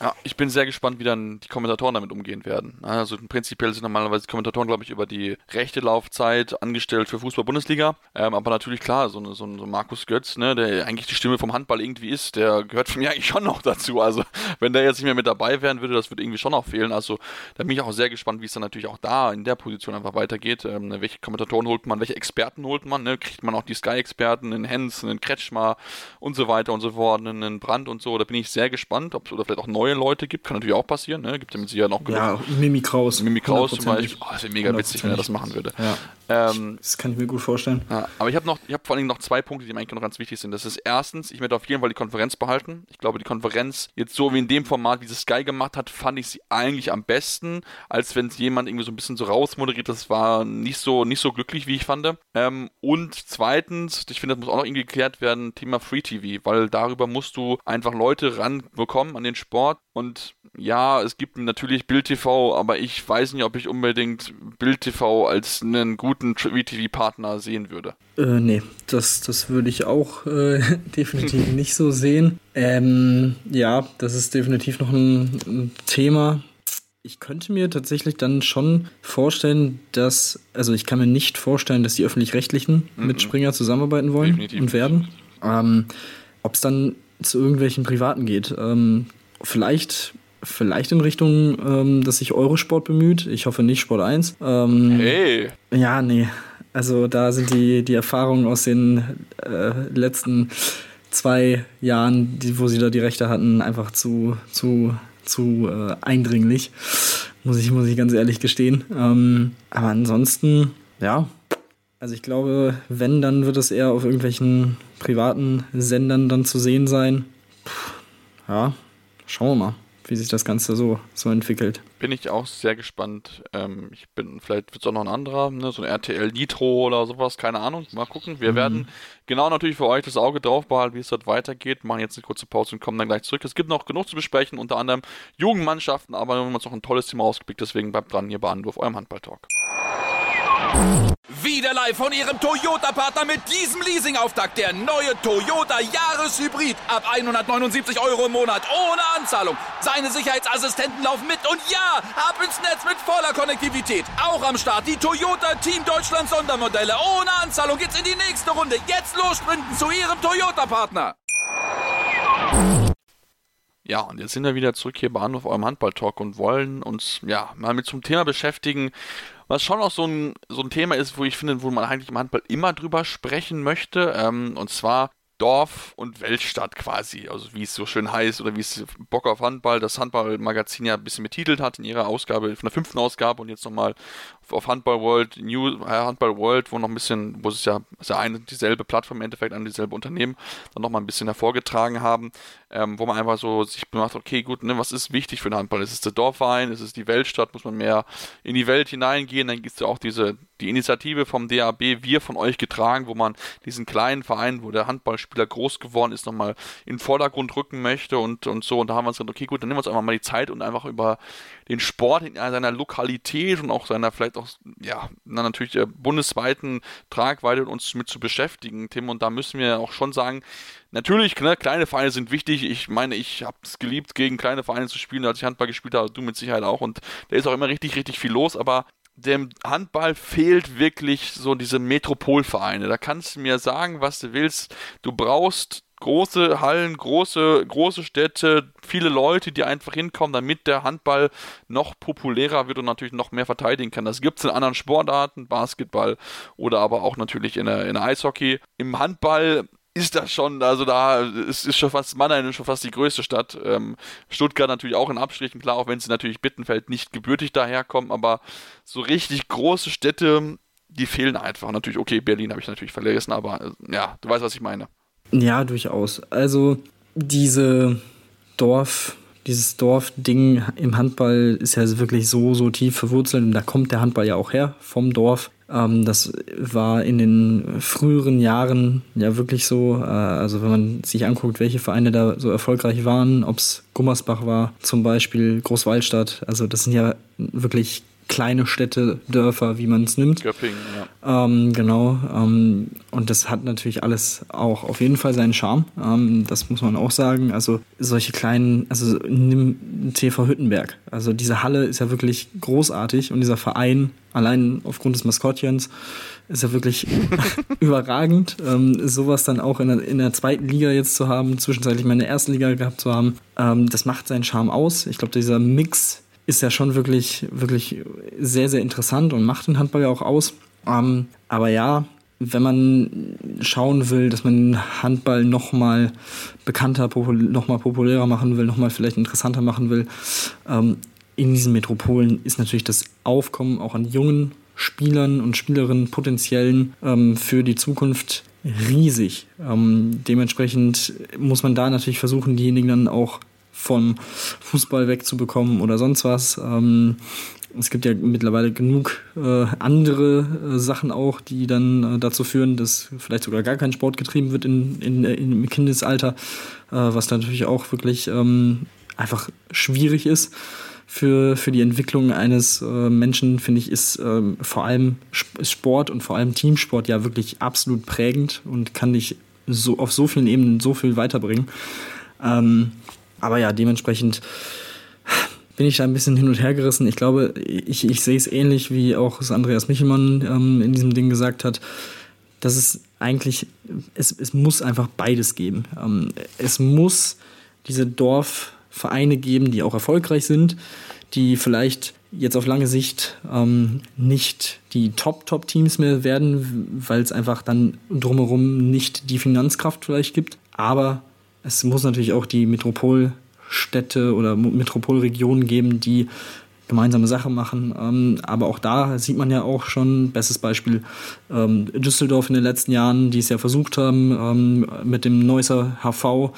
ja, ich bin sehr gespannt, wie dann die Kommentatoren damit umgehen werden. Also prinzipiell sind normalerweise die Kommentatoren, glaube ich, über die rechte Laufzeit angestellt für Fußball-Bundesliga. Ähm, aber natürlich klar, so, so, ein, so Markus Götz, ne, der eigentlich die Stimme vom Handball irgendwie ist, der gehört für mich eigentlich schon noch dazu. Also wenn der jetzt nicht mehr mit dabei wären würde, das würde irgendwie schon noch fehlen. Also da bin ich auch sehr gespannt, wie es dann natürlich auch da in der Position einfach weitergeht. Ähm, ne, welche Kommentatoren holt man, welche Experten holt man, ne? Kriegt man auch die Sky-Experten, einen Hens, einen Kretschmer und so weiter und so fort, einen Brand und so. Da bin ich sehr gespannt, ob oder vielleicht auch neue neue Leute gibt, kann natürlich auch passieren, ne? Gibt ja mit Sicherheit noch genug. Ja, Mimi Kraus. Mimi Kraus zum Beispiel. Oh, das wäre mega witzig, wenn er das machen würde. Ja. Ähm, das kann ich mir gut vorstellen. Ja, aber ich habe noch, ich habe vor allem noch zwei Punkte, die mir eigentlich noch ganz wichtig sind. Das ist erstens, ich werde auf jeden Fall die Konferenz behalten. Ich glaube, die Konferenz, jetzt so wie in dem Format, wie es Sky gemacht hat, fand ich sie eigentlich am besten, als wenn es jemand irgendwie so ein bisschen so rausmoderiert. Das war nicht so, nicht so glücklich, wie ich fand. Ähm, und zweitens, ich finde, das muss auch noch irgendwie geklärt werden, Thema Free TV, weil darüber musst du einfach Leute ranbekommen an den Sport und ja, es gibt natürlich Bild TV, aber ich weiß nicht, ob ich unbedingt Bild TV als einen guten VTV-Partner sehen würde. Äh, nee, das, das würde ich auch äh, definitiv nicht so sehen. Ähm, ja, das ist definitiv noch ein, ein Thema. Ich könnte mir tatsächlich dann schon vorstellen, dass, also ich kann mir nicht vorstellen, dass die öffentlich-rechtlichen mhm. mit Springer zusammenarbeiten wollen definitiv. und werden. Ähm, Ob es dann zu irgendwelchen Privaten geht. Ähm, vielleicht vielleicht in Richtung, ähm, dass sich Eurosport bemüht. Ich hoffe nicht Sport 1. Ähm, hey! Ja, nee. Also da sind die, die Erfahrungen aus den äh, letzten zwei Jahren, die, wo sie da die Rechte hatten, einfach zu, zu, zu äh, eindringlich. Muss ich, muss ich ganz ehrlich gestehen. Ähm, aber ansonsten, ja. Also ich glaube, wenn, dann wird es eher auf irgendwelchen privaten Sendern dann zu sehen sein. Puh, ja, schauen wir mal wie sich das Ganze so, so entwickelt. Bin ich auch sehr gespannt. Ähm, ich bin, vielleicht wird es auch noch ein anderer, ne, so ein RTL Nitro oder sowas, keine Ahnung. Mal gucken. Wir mhm. werden genau natürlich für euch das Auge drauf behalten, wie es dort weitergeht. Machen jetzt eine kurze Pause und kommen dann gleich zurück. Es gibt noch genug zu besprechen, unter anderem Jugendmannschaften, aber wir haben uns noch ein tolles Thema ausgepickt, deswegen bleibt dran hier bei Anruf, eurem Handball-Talk. Wieder live von Ihrem Toyota-Partner mit diesem Leasing-Auftakt. Der neue Toyota Jahreshybrid. Ab 179 Euro im Monat. Ohne Anzahlung. Seine Sicherheitsassistenten laufen mit. Und ja, ab ins Netz mit voller Konnektivität. Auch am Start die Toyota Team Deutschland Sondermodelle. Ohne Anzahlung geht's in die nächste Runde. Jetzt los sprinten zu Ihrem Toyota-Partner. Ja, und jetzt sind wir wieder zurück hier bei Anruf eurem Handball-Talk und wollen uns ja mal mit zum Thema beschäftigen, was schon auch so ein, so ein Thema ist, wo ich finde, wo man eigentlich im Handball immer drüber sprechen möchte. Ähm, und zwar Dorf und Weltstadt quasi, also wie es so schön heißt oder wie es Bock auf Handball, das Handballmagazin ja ein bisschen betitelt hat in ihrer Ausgabe, von der fünften Ausgabe und jetzt nochmal auf Handball World, New äh, Handball World, wo noch ein bisschen, wo es ja, ist ja eine dieselbe Plattform im Endeffekt, ein dieselbe Unternehmen, dann nochmal ein bisschen hervorgetragen haben, ähm, wo man einfach so sich macht, okay, gut, ne, was ist wichtig für den Handball? Ist es der Dorfverein? Ist es die Weltstadt? Muss man mehr in die Welt hineingehen? Dann gibt es ja auch diese, die Initiative vom DAB, wir von euch getragen, wo man diesen kleinen Verein, wo der Handballspieler groß geworden ist, nochmal in den Vordergrund rücken möchte und, und so. Und da haben wir uns gesagt, okay, gut, dann nehmen wir uns einfach mal die Zeit und einfach über den Sport in seiner Lokalität und auch seiner vielleicht auch, ja, na, natürlich der bundesweiten Tragweite uns mit zu beschäftigen, Tim. Und da müssen wir auch schon sagen, natürlich, ne, kleine Vereine sind wichtig. Ich meine, ich habe es geliebt, gegen kleine Vereine zu spielen, als ich Handball gespielt habe, du mit Sicherheit auch. Und da ist auch immer richtig, richtig viel los. Aber dem Handball fehlt wirklich so diese Metropolvereine. Da kannst du mir sagen, was du willst. Du brauchst große Hallen, große, große Städte, viele Leute, die einfach hinkommen, damit der Handball noch populärer wird und natürlich noch mehr verteidigen kann. Das gibt es in anderen Sportarten, Basketball oder aber auch natürlich in in Eishockey. Im Handball ist das schon, also da ist, ist schon fast Mannheim ist schon fast die größte Stadt. Ähm, Stuttgart natürlich auch in Abstrichen, klar, auch wenn sie natürlich Bittenfeld nicht gebürtig daherkommen, aber so richtig große Städte, die fehlen einfach. Natürlich, okay, Berlin habe ich natürlich vergessen, aber äh, ja, du weißt, was ich meine. Ja, durchaus. Also diese Dorf, dieses Dorfding im Handball ist ja wirklich so, so tief verwurzelt und da kommt der Handball ja auch her vom Dorf. Ähm, das war in den früheren Jahren ja wirklich so. Äh, also wenn man sich anguckt, welche Vereine da so erfolgreich waren, ob es Gummersbach war, zum Beispiel Großwaldstadt. Also das sind ja wirklich kleine Städte, Dörfer, wie man es nimmt. Göppingen, ja. Ähm, genau. Ähm, und das hat natürlich alles auch auf jeden Fall seinen Charme. Ähm, das muss man auch sagen. Also solche kleinen, also nimm TV Hüttenberg. Also diese Halle ist ja wirklich großartig und dieser Verein, allein aufgrund des Maskottchens, ist ja wirklich überragend. Ähm, sowas dann auch in der, in der zweiten Liga jetzt zu haben, zwischenzeitlich meine erste Liga gehabt zu haben, ähm, das macht seinen Charme aus. Ich glaube, dieser Mix ist ja schon wirklich, wirklich sehr, sehr interessant und macht den Handball ja auch aus. Ähm, aber ja, wenn man schauen will, dass man Handball nochmal bekannter, popul nochmal populärer machen will, nochmal vielleicht interessanter machen will, ähm, in diesen Metropolen ist natürlich das Aufkommen auch an jungen Spielern und Spielerinnen potenziellen ähm, für die Zukunft riesig. Ähm, dementsprechend muss man da natürlich versuchen, diejenigen dann auch vom Fußball wegzubekommen oder sonst was. Ähm, es gibt ja mittlerweile genug äh, andere äh, Sachen auch, die dann äh, dazu führen, dass vielleicht sogar gar kein Sport getrieben wird in, in, in im Kindesalter, äh, was natürlich auch wirklich ähm, einfach schwierig ist. Für, für die Entwicklung eines äh, Menschen, finde ich, ist ähm, vor allem Sport und vor allem Teamsport ja wirklich absolut prägend und kann dich so auf so vielen Ebenen so viel weiterbringen. Ähm, aber ja, dementsprechend bin ich da ein bisschen hin und her gerissen. Ich glaube, ich, ich sehe es ähnlich, wie auch es Andreas Michelmann ähm, in diesem Ding gesagt hat, dass es eigentlich, es, es muss einfach beides geben. Ähm, es muss diese Dorfvereine geben, die auch erfolgreich sind, die vielleicht jetzt auf lange Sicht ähm, nicht die Top-Top-Teams mehr werden, weil es einfach dann drumherum nicht die Finanzkraft vielleicht gibt. Aber es muss natürlich auch die Metropolstädte oder Metropolregionen geben, die gemeinsame Sache machen. Ähm, aber auch da sieht man ja auch schon, bestes Beispiel ähm, Düsseldorf in den letzten Jahren, die es ja versucht haben, ähm, mit dem Neusser HV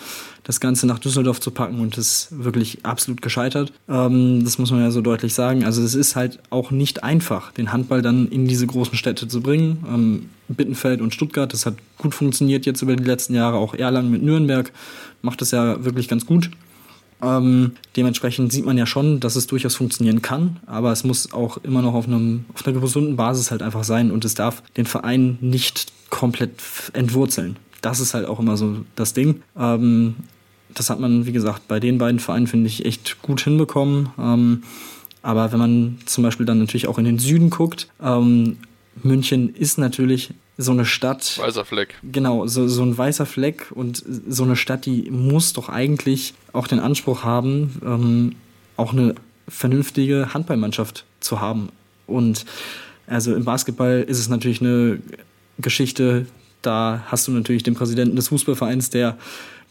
das Ganze nach Düsseldorf zu packen und ist wirklich absolut gescheitert. Ähm, das muss man ja so deutlich sagen. Also es ist halt auch nicht einfach, den Handball dann in diese großen Städte zu bringen. Ähm, Bittenfeld und Stuttgart, das hat gut funktioniert jetzt über die letzten Jahre. Auch Erlangen mit Nürnberg macht das ja wirklich ganz gut. Ähm, dementsprechend sieht man ja schon, dass es durchaus funktionieren kann, aber es muss auch immer noch auf, einem, auf einer gesunden Basis halt einfach sein und es darf den Verein nicht komplett entwurzeln. Das ist halt auch immer so das Ding. Ähm, das hat man, wie gesagt, bei den beiden Vereinen, finde ich, echt gut hinbekommen. Ähm, aber wenn man zum Beispiel dann natürlich auch in den Süden guckt, ähm, München ist natürlich so eine Stadt. Weißer Fleck. Genau, so, so ein weißer Fleck und so eine Stadt, die muss doch eigentlich auch den Anspruch haben, ähm, auch eine vernünftige Handballmannschaft zu haben. Und also im Basketball ist es natürlich eine Geschichte, da hast du natürlich den Präsidenten des Fußballvereins, der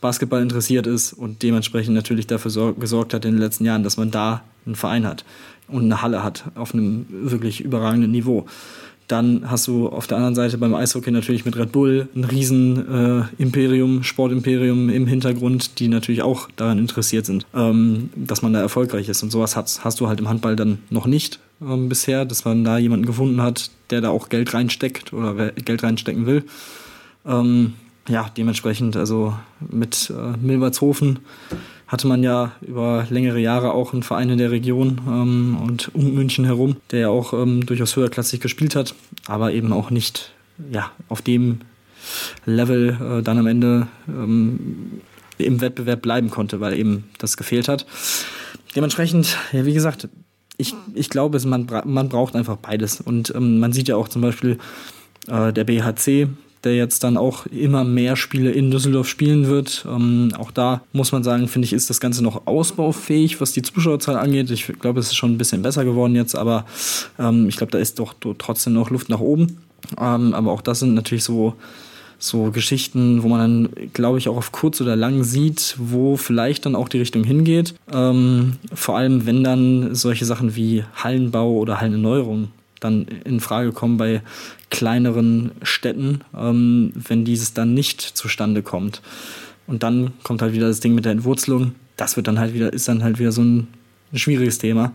Basketball interessiert ist und dementsprechend natürlich dafür gesorgt hat in den letzten Jahren, dass man da einen Verein hat und eine Halle hat auf einem wirklich überragenden Niveau. Dann hast du auf der anderen Seite beim Eishockey natürlich mit Red Bull ein riesen äh, Imperium, Sportimperium im Hintergrund, die natürlich auch daran interessiert sind, ähm, dass man da erfolgreich ist. Und sowas hast, hast du halt im Handball dann noch nicht ähm, bisher, dass man da jemanden gefunden hat, der da auch Geld reinsteckt oder Geld reinstecken will. Ähm, ja, dementsprechend, also mit äh, Milbertshofen hatte man ja über längere Jahre auch einen Verein in der Region ähm, und um München herum, der ja auch ähm, durchaus höherklassig gespielt hat, aber eben auch nicht ja, auf dem Level äh, dann am Ende ähm, im Wettbewerb bleiben konnte, weil eben das gefehlt hat. Dementsprechend, ja, wie gesagt, ich, ich glaube, man, man braucht einfach beides. Und ähm, man sieht ja auch zum Beispiel äh, der BHC, der jetzt dann auch immer mehr Spiele in Düsseldorf spielen wird. Ähm, auch da muss man sagen, finde ich, ist das Ganze noch ausbaufähig, was die Zuschauerzahl angeht. Ich glaube, es ist schon ein bisschen besser geworden jetzt, aber ähm, ich glaube, da ist doch trotzdem noch Luft nach oben. Ähm, aber auch das sind natürlich so, so Geschichten, wo man dann, glaube ich, auch auf kurz oder lang sieht, wo vielleicht dann auch die Richtung hingeht. Ähm, vor allem, wenn dann solche Sachen wie Hallenbau oder Hallenerneuerung dann in Frage kommen bei kleineren Städten, ähm, wenn dieses dann nicht zustande kommt. Und dann kommt halt wieder das Ding mit der Entwurzelung. Das wird dann halt wieder, ist dann halt wieder so ein, ein schwieriges Thema.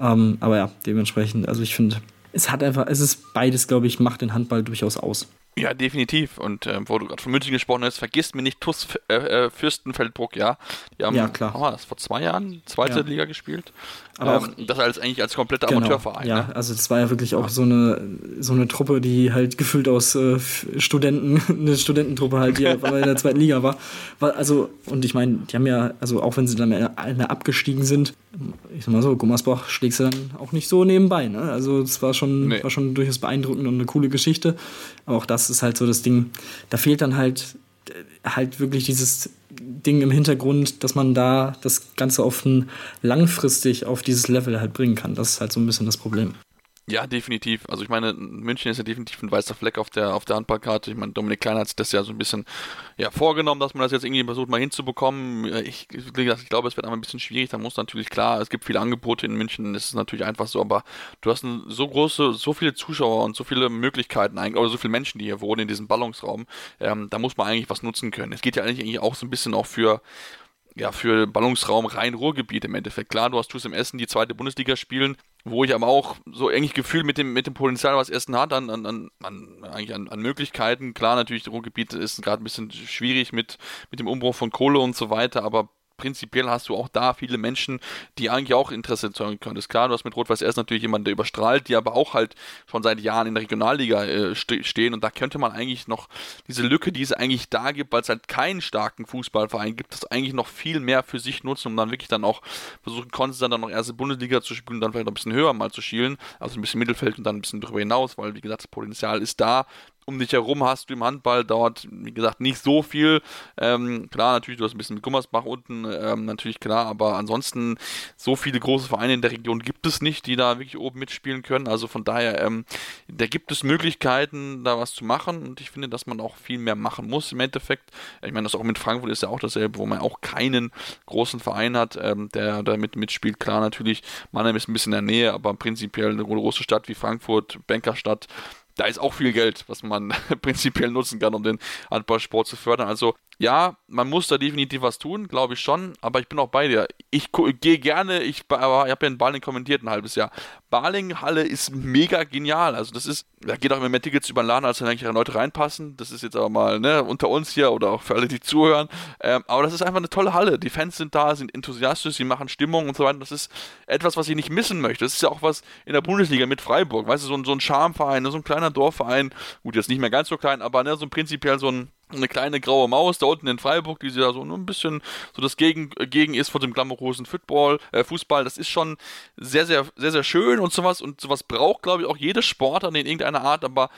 Ähm, aber ja, dementsprechend, also ich finde, es hat einfach, es ist beides, glaube ich, macht den Handball durchaus aus. Ja, definitiv. Und äh, wo du gerade von München gesprochen hast, vergisst mir nicht TUS äh, äh, Fürstenfeldbruck, ja. Die haben, ja, klar. Wir das vor zwei Jahren, zweite ja. Liga gespielt. Aber ähm, auch, das als eigentlich als kompletter genau, Amateurverein. Ja, ne? also das war ja wirklich auch so eine, so eine Truppe, die halt gefüllt aus äh, Studenten, eine Studententruppe halt, die in der zweiten Liga war. war. Also, und ich meine, die haben ja, also auch wenn sie dann alle abgestiegen sind, ich sag mal so, Gummersbach schlägst du dann auch nicht so nebenbei. Ne? Also es war schon, nee. war schon durchaus beeindruckend und eine coole Geschichte. Aber auch das ist halt so das Ding, da fehlt dann halt halt wirklich dieses Ding im Hintergrund, dass man da das Ganze auf ein langfristig auf dieses Level halt bringen kann. Das ist halt so ein bisschen das Problem. Ja, definitiv. Also ich meine, München ist ja definitiv ein weißer Fleck auf der, auf der Handballkarte. Ich meine, Dominik Klein hat sich das ja so ein bisschen ja, vorgenommen, dass man das jetzt irgendwie versucht mal hinzubekommen. Ich, ich glaube, es wird einfach ein bisschen schwierig. Da muss natürlich klar, es gibt viele Angebote in München, das ist natürlich einfach so, aber du hast so große, so viele Zuschauer und so viele Möglichkeiten eigentlich, oder so viele Menschen, die hier wohnen in diesem Ballungsraum, ähm, da muss man eigentlich was nutzen können. Es geht ja eigentlich auch so ein bisschen auch für ja, für Ballungsraum Rhein-Ruhrgebiet im Endeffekt. Klar, du hast TuS im Essen die zweite Bundesliga spielen, wo ich aber auch so eigentlich Gefühl mit dem, mit dem Potenzial, was Essen hat, an, an, an, eigentlich an, an Möglichkeiten. Klar, natürlich, das Ruhrgebiet ist gerade ein bisschen schwierig mit, mit dem Umbruch von Kohle und so weiter, aber prinzipiell hast du auch da viele Menschen, die eigentlich auch Interesse zeugen können. Das ist klar, du hast mit Rot-Weiß erst natürlich jemanden, der überstrahlt, die aber auch halt schon seit Jahren in der Regionalliga äh, ste stehen. Und da könnte man eigentlich noch diese Lücke, die es eigentlich da gibt, weil es halt keinen starken Fußballverein gibt, das eigentlich noch viel mehr für sich nutzen, um dann wirklich dann auch versuchen, konstant dann noch erste Bundesliga zu spielen und dann vielleicht noch ein bisschen höher mal zu schielen, also ein bisschen Mittelfeld und dann ein bisschen darüber hinaus, weil wie gesagt, das Potenzial ist da um dich herum hast du im Handball, dauert, wie gesagt, nicht so viel. Ähm, klar, natürlich, du hast ein bisschen mit Gummersbach unten, ähm, natürlich klar, aber ansonsten so viele große Vereine in der Region gibt es nicht, die da wirklich oben mitspielen können. Also von daher, ähm, da gibt es Möglichkeiten, da was zu machen und ich finde, dass man auch viel mehr machen muss im Endeffekt. Ich meine, das auch mit Frankfurt ist ja auch dasselbe, wo man auch keinen großen Verein hat, ähm, der da mit, mitspielt. Klar, natürlich, Mannheim ist ein bisschen in der Nähe, aber prinzipiell eine große Stadt wie Frankfurt, Bankerstadt, da ist auch viel Geld, was man prinzipiell nutzen kann, um den Handballsport zu fördern. Also ja, man muss da definitiv was tun, glaube ich schon, aber ich bin auch bei dir. Ich gehe gerne, ich, ich habe ja in Baling kommentiert ein halbes Jahr. Baling-Halle ist mega genial. Also das ist, da geht auch immer mehr Tickets über den Laden, als dann eigentlich Leute reinpassen. Das ist jetzt aber mal ne, unter uns hier oder auch für alle, die zuhören. Ähm, aber das ist einfach eine tolle Halle. Die Fans sind da, sind enthusiastisch, sie machen Stimmung und so weiter. Das ist etwas, was ich nicht missen möchte. Das ist ja auch was in der Bundesliga mit Freiburg. Weißt du, so ein, so ein Charmverein, so ein kleiner Dorfverein. Gut, jetzt nicht mehr ganz so klein, aber ne, so prinzipiell so ein eine kleine graue Maus da unten in Freiburg, die ja so ein bisschen so das Gegen, Gegen ist von dem glamourösen Football, äh, Fußball. Das ist schon sehr, sehr, sehr, sehr schön und sowas. Und sowas braucht, glaube ich, auch jede Sportart in irgendeiner Art, aber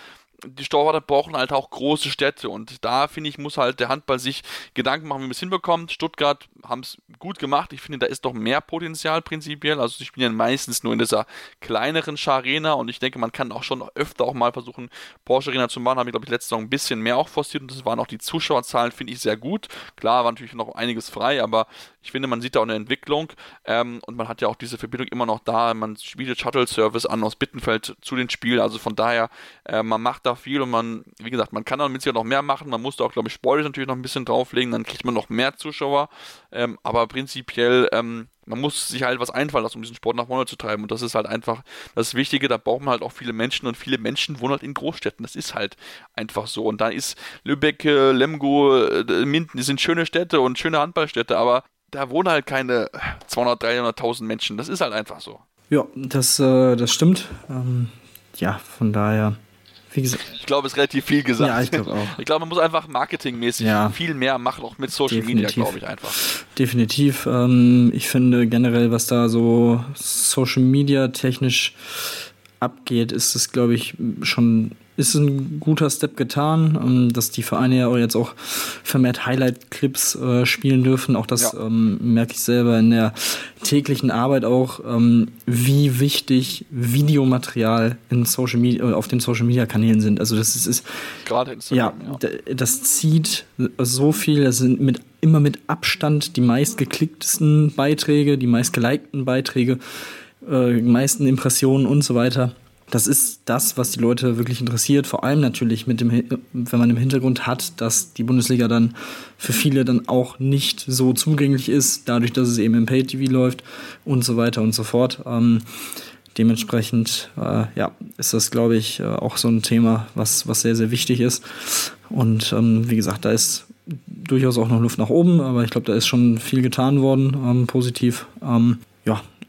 die Torhüter brauchen halt auch große Städte und da finde ich, muss halt der Handball sich Gedanken machen, wie man es hinbekommt. Stuttgart haben es gut gemacht. Ich finde, da ist doch mehr Potenzial prinzipiell. Also sie spielen ja meistens nur in dieser kleineren Scharena und ich denke, man kann auch schon öfter auch mal versuchen, Porsche Arena zu machen. Habe ich, glaube ich, letzte Saison ein bisschen mehr auch forciert und das waren auch die Zuschauerzahlen, finde ich sehr gut. Klar, war natürlich noch einiges frei, aber ich finde, man sieht da auch eine Entwicklung ähm, und man hat ja auch diese Verbindung immer noch da. Man bietet Shuttle-Service an aus Bittenfeld zu den Spielen. Also von daher, äh, man macht da viel und man, wie gesagt, man kann da mit sich noch mehr machen. Man muss da auch, glaube ich, sportlich natürlich noch ein bisschen drauflegen. Dann kriegt man noch mehr Zuschauer. Ähm, aber prinzipiell, ähm, man muss sich halt was einfallen lassen, um diesen Sport nach vorne zu treiben. Und das ist halt einfach das Wichtige. Da braucht man halt auch viele Menschen und viele Menschen wohnen halt in Großstädten. Das ist halt einfach so. Und da ist Lübeck, Lemgo, äh, Minden, die sind schöne Städte und schöne Handballstädte, aber da wohnen halt keine 200, 300.000 Menschen. Das ist halt einfach so. Ja, das, äh, das stimmt. Ähm, ja, von daher, gesagt. Ich glaube, es ist relativ viel gesagt. Ja, ich glaube auch. Ich glaube, man muss einfach marketingmäßig Ja. viel mehr machen, auch mit Social Definitiv. Media, glaube ich einfach. Definitiv. Ähm, ich finde generell, was da so Social Media technisch abgeht, ist es, glaube ich, schon ist ein guter Step getan, ähm, dass die Vereine ja auch jetzt auch vermehrt Highlight-Clips äh, spielen dürfen. Auch das Ja. ähm, merke ich selber in der täglichen Arbeit auch, ähm, wie wichtig Videomaterial in Social Media, äh, auf den Social Media Kanälen sind. Also das ist, ist Gerade ja, Instagram. Ja, d- das zieht so viel. Das sind mit, immer mit Abstand die meistgeklicktesten Beiträge, die meistgelikten Beiträge, äh, meisten Impressionen und so weiter. Das ist das, was die Leute wirklich interessiert. Vor allem natürlich mit dem, wenn man im Hintergrund hat, dass die Bundesliga dann für viele dann auch nicht so zugänglich ist, dadurch, dass es eben im Pay-TV läuft und so weiter und so fort. Ähm, dementsprechend äh, ja, ist das, glaube ich, äh, auch so ein Thema, was, was sehr, sehr wichtig ist. Und ähm, wie gesagt, da ist durchaus auch noch Luft nach oben, aber ich glaube, da ist schon viel getan worden, ähm, positiv. Ähm,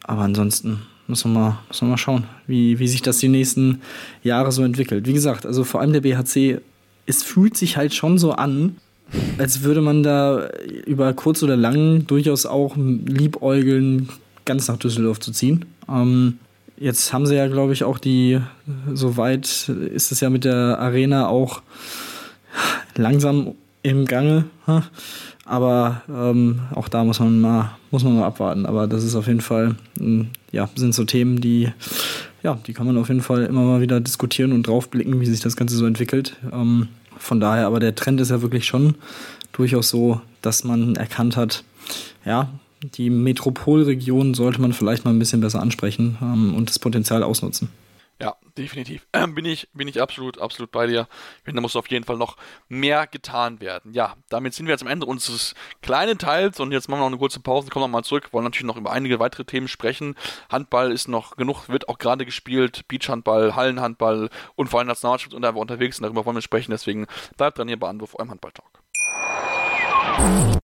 aber ansonsten müssen wir mal, müssen wir mal schauen, wie, wie sich das die nächsten Jahre so entwickelt. Wie gesagt, also vor allem der BHC, es fühlt sich halt schon so an, als würde man da über kurz oder lang durchaus auch liebäugeln, ganz nach Düsseldorf zu ziehen. Ähm, jetzt haben sie ja, glaube ich, auch die, soweit ist es ja mit der Arena auch langsam im Gange. Aber ähm, auch da muss man mal, muss man mal abwarten. Aber das ist auf jeden Fall, ähm, ja, sind so Themen, die, ja, die kann man auf jeden Fall immer mal wieder diskutieren und draufblicken, wie sich das Ganze so entwickelt. Ähm, von daher, aber der Trend ist ja wirklich schon durchaus so, dass man erkannt hat, ja, die Metropolregion sollte man vielleicht mal ein bisschen besser ansprechen ähm, und das Potenzial ausnutzen. Definitiv. Ähm, bin ich, bin ich absolut, absolut bei dir. Ich finde, da muss auf jeden Fall noch mehr getan werden. Ja, damit sind wir jetzt am Ende unseres kleinen Teils und jetzt machen wir noch eine kurze Pause, kommen nochmal zurück, wollen natürlich noch über einige weitere Themen sprechen. Handball ist noch genug, wird auch gerade gespielt, Beachhandball, Hallenhandball und vor allem Nationalmannschaft und einfach unterwegs und darüber wollen wir sprechen, deswegen bleibt dran hier bei Anwurf, eurem Handball-Talk.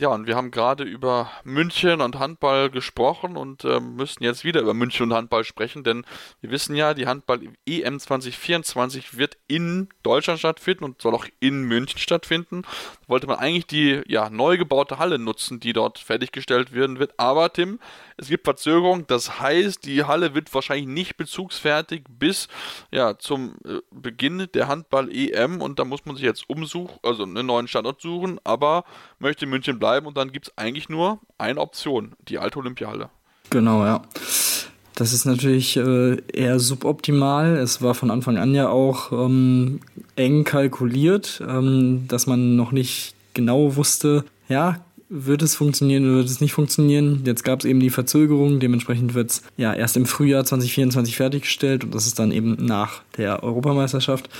Ja, und wir haben gerade über München und Handball gesprochen und ähm, müssen jetzt wieder über München und Handball sprechen, denn wir wissen ja, die Handball-EM 2024 wird in Deutschland stattfinden und soll auch in München stattfinden. Da wollte man eigentlich die ja, neu gebaute Halle nutzen, die dort fertiggestellt werden wird. Aber Tim, es gibt Verzögerung, das heißt, die Halle wird wahrscheinlich nicht bezugsfertig bis ja, zum äh, Beginn der Handball-EM und da muss man sich jetzt umsuchen, also einen neuen Standort suchen, aber möchte in München bleiben und dann gibt es eigentlich nur eine Option, die alte Olympiahalle. Genau, ja. Das ist natürlich äh, eher suboptimal. Es war von Anfang an ja auch ähm, eng kalkuliert, ähm, dass man noch nicht genau wusste, ja, wird es funktionieren oder wird es nicht funktionieren. Jetzt gab es eben die Verzögerung, dementsprechend wird es ja erst im Frühjahr 2024 fertiggestellt und das ist dann eben nach der Europameisterschaft.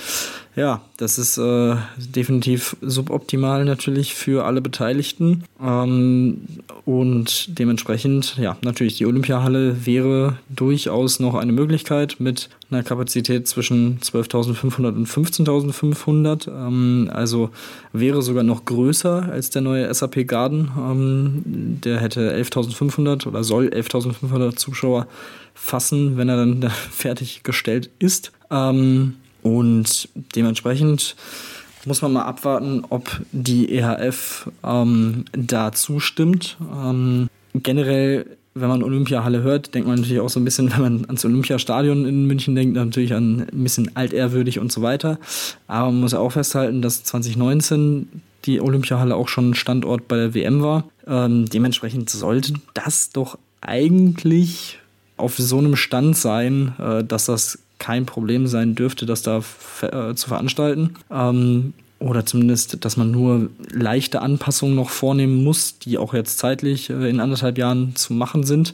Ja, das ist äh, definitiv suboptimal natürlich für alle Beteiligten. Ähm, und dementsprechend, ja, natürlich die Olympiahalle wäre durchaus noch eine Möglichkeit mit einer Kapazität zwischen 12.500 und 15.500. Ähm, also wäre sogar noch größer als der neue SAP Garden. Ähm, der hätte 11.500 oder soll 11.500 Zuschauer fassen, wenn er dann fertiggestellt ist. Ähm, und dementsprechend muss man mal abwarten, ob die EHF ähm, da zustimmt. Ähm, generell, wenn man Olympiahalle hört, denkt man natürlich auch so ein bisschen, wenn man ans Olympiastadion in München denkt, natürlich an ein bisschen altehrwürdig und so weiter. Aber man muss auch festhalten, dass 2019 die Olympiahalle auch schon Standort bei der WM war. Ähm, dementsprechend sollte das doch eigentlich auf so einem Stand sein, äh, dass das kein Problem sein dürfte, das da äh, zu veranstalten. Ähm, oder zumindest, dass man nur leichte Anpassungen noch vornehmen muss, die auch jetzt zeitlich äh, in anderthalb Jahren zu machen sind.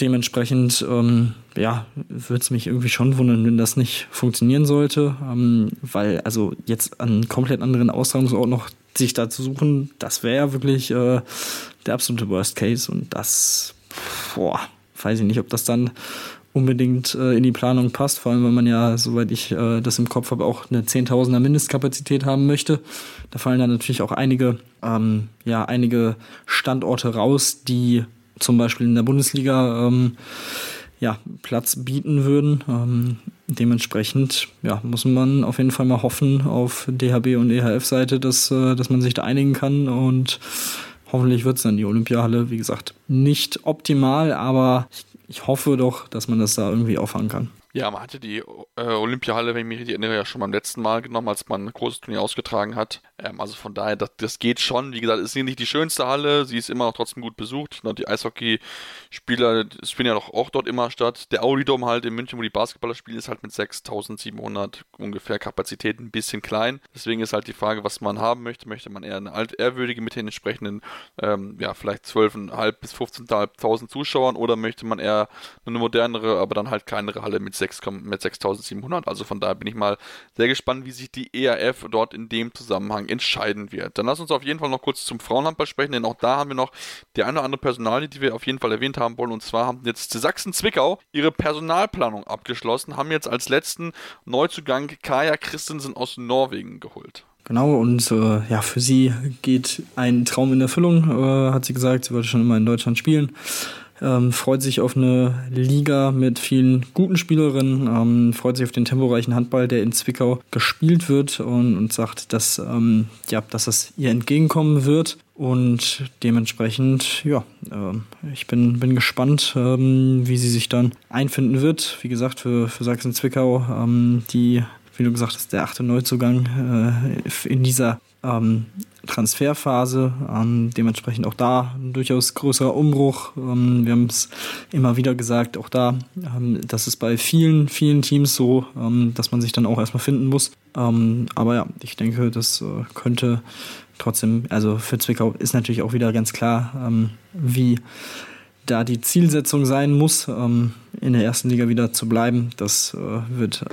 Dementsprechend, ähm, ja, würde es mich irgendwie schon wundern, wenn das nicht funktionieren sollte, ähm, weil also jetzt einen komplett anderen Austragungsort noch sich da zu suchen, das wäre ja wirklich äh, der absolute Worst Case und das, boah, weiß ich nicht, ob das dann unbedingt äh, in die Planung passt, vor allem wenn man ja, soweit ich äh, das im Kopf habe, auch eine Zehntausender Mindestkapazität haben möchte. Da fallen dann natürlich auch einige, ähm, ja, einige Standorte raus, die zum Beispiel in der Bundesliga ähm, ja, Platz bieten würden. Ähm, dementsprechend ja, muss man auf jeden Fall mal hoffen auf DHB und EHF-Seite, dass, äh, dass man sich da einigen kann und hoffentlich wird es dann die Olympiahalle. Wie gesagt, nicht optimal, aber ich ich hoffe doch, dass man das da irgendwie auffangen kann. Ja, man hatte die äh, Olympiahalle, wenn ich mich richtig erinnere, ja schon beim letzten Mal genommen, als man ein großes Turnier ausgetragen hat. Ähm, also von daher, das, das, geht schon. Wie gesagt, es ist nicht die schönste Halle, sie ist immer noch trotzdem gut besucht. Die Eishockeyspieler spielen ja auch, auch dort immer statt. Der Audidom halt in München, wo die Basketballer spielen, ist halt mit 6700 ungefähr Kapazität ein bisschen klein. Deswegen ist halt die Frage, was man haben möchte. Möchte man eher eine altehrwürdige mit den entsprechenden, ähm, ja, vielleicht 12.500 bis 15.500 Zuschauern oder möchte man eher eine modernere, aber dann halt kleinere Halle mit 6, mit 6700. Also von daher bin ich mal sehr gespannt, wie sich die ERF dort in dem Zusammenhang entscheiden wird. Dann lass uns auf jeden Fall noch kurz zum Frauenhandball sprechen, denn auch da haben wir noch die eine oder andere Personalie, die wir auf jeden Fall erwähnt haben wollen. Und zwar haben jetzt Sachsen-Zwickau ihre Personalplanung abgeschlossen, haben jetzt als letzten Neuzugang Kaya Christensen aus Norwegen geholt. Genau, und äh, ja, für sie geht ein Traum in Erfüllung, äh, hat sie gesagt. Sie wollte schon immer in Deutschland spielen ähm, freut sich auf eine Liga mit vielen guten Spielerinnen, ähm, freut sich auf den temporeichen Handball, der in Zwickau gespielt wird und, und sagt, dass, ähm, ja, dass das ihr entgegenkommen wird. Und dementsprechend, ja, äh, ich bin, bin gespannt, ähm, wie sie sich dann einfinden wird. Wie gesagt, für, für Sachsen-Zwickau, ähm, die, wie du gesagt hast, der achte Neuzugang äh, in dieser ähm, Transferphase. Ähm, dementsprechend auch da ein durchaus größerer Umbruch. Ähm, wir haben es immer wieder gesagt, auch da, ähm, das ist bei vielen, vielen Teams so, ähm, dass man sich dann auch erstmal finden muss. Ähm, aber ja, ich denke, das äh, könnte trotzdem, also für Zwickau ist natürlich auch wieder ganz klar, ähm, wie da die Zielsetzung sein muss, in der ersten Liga wieder zu bleiben. Das äh, wird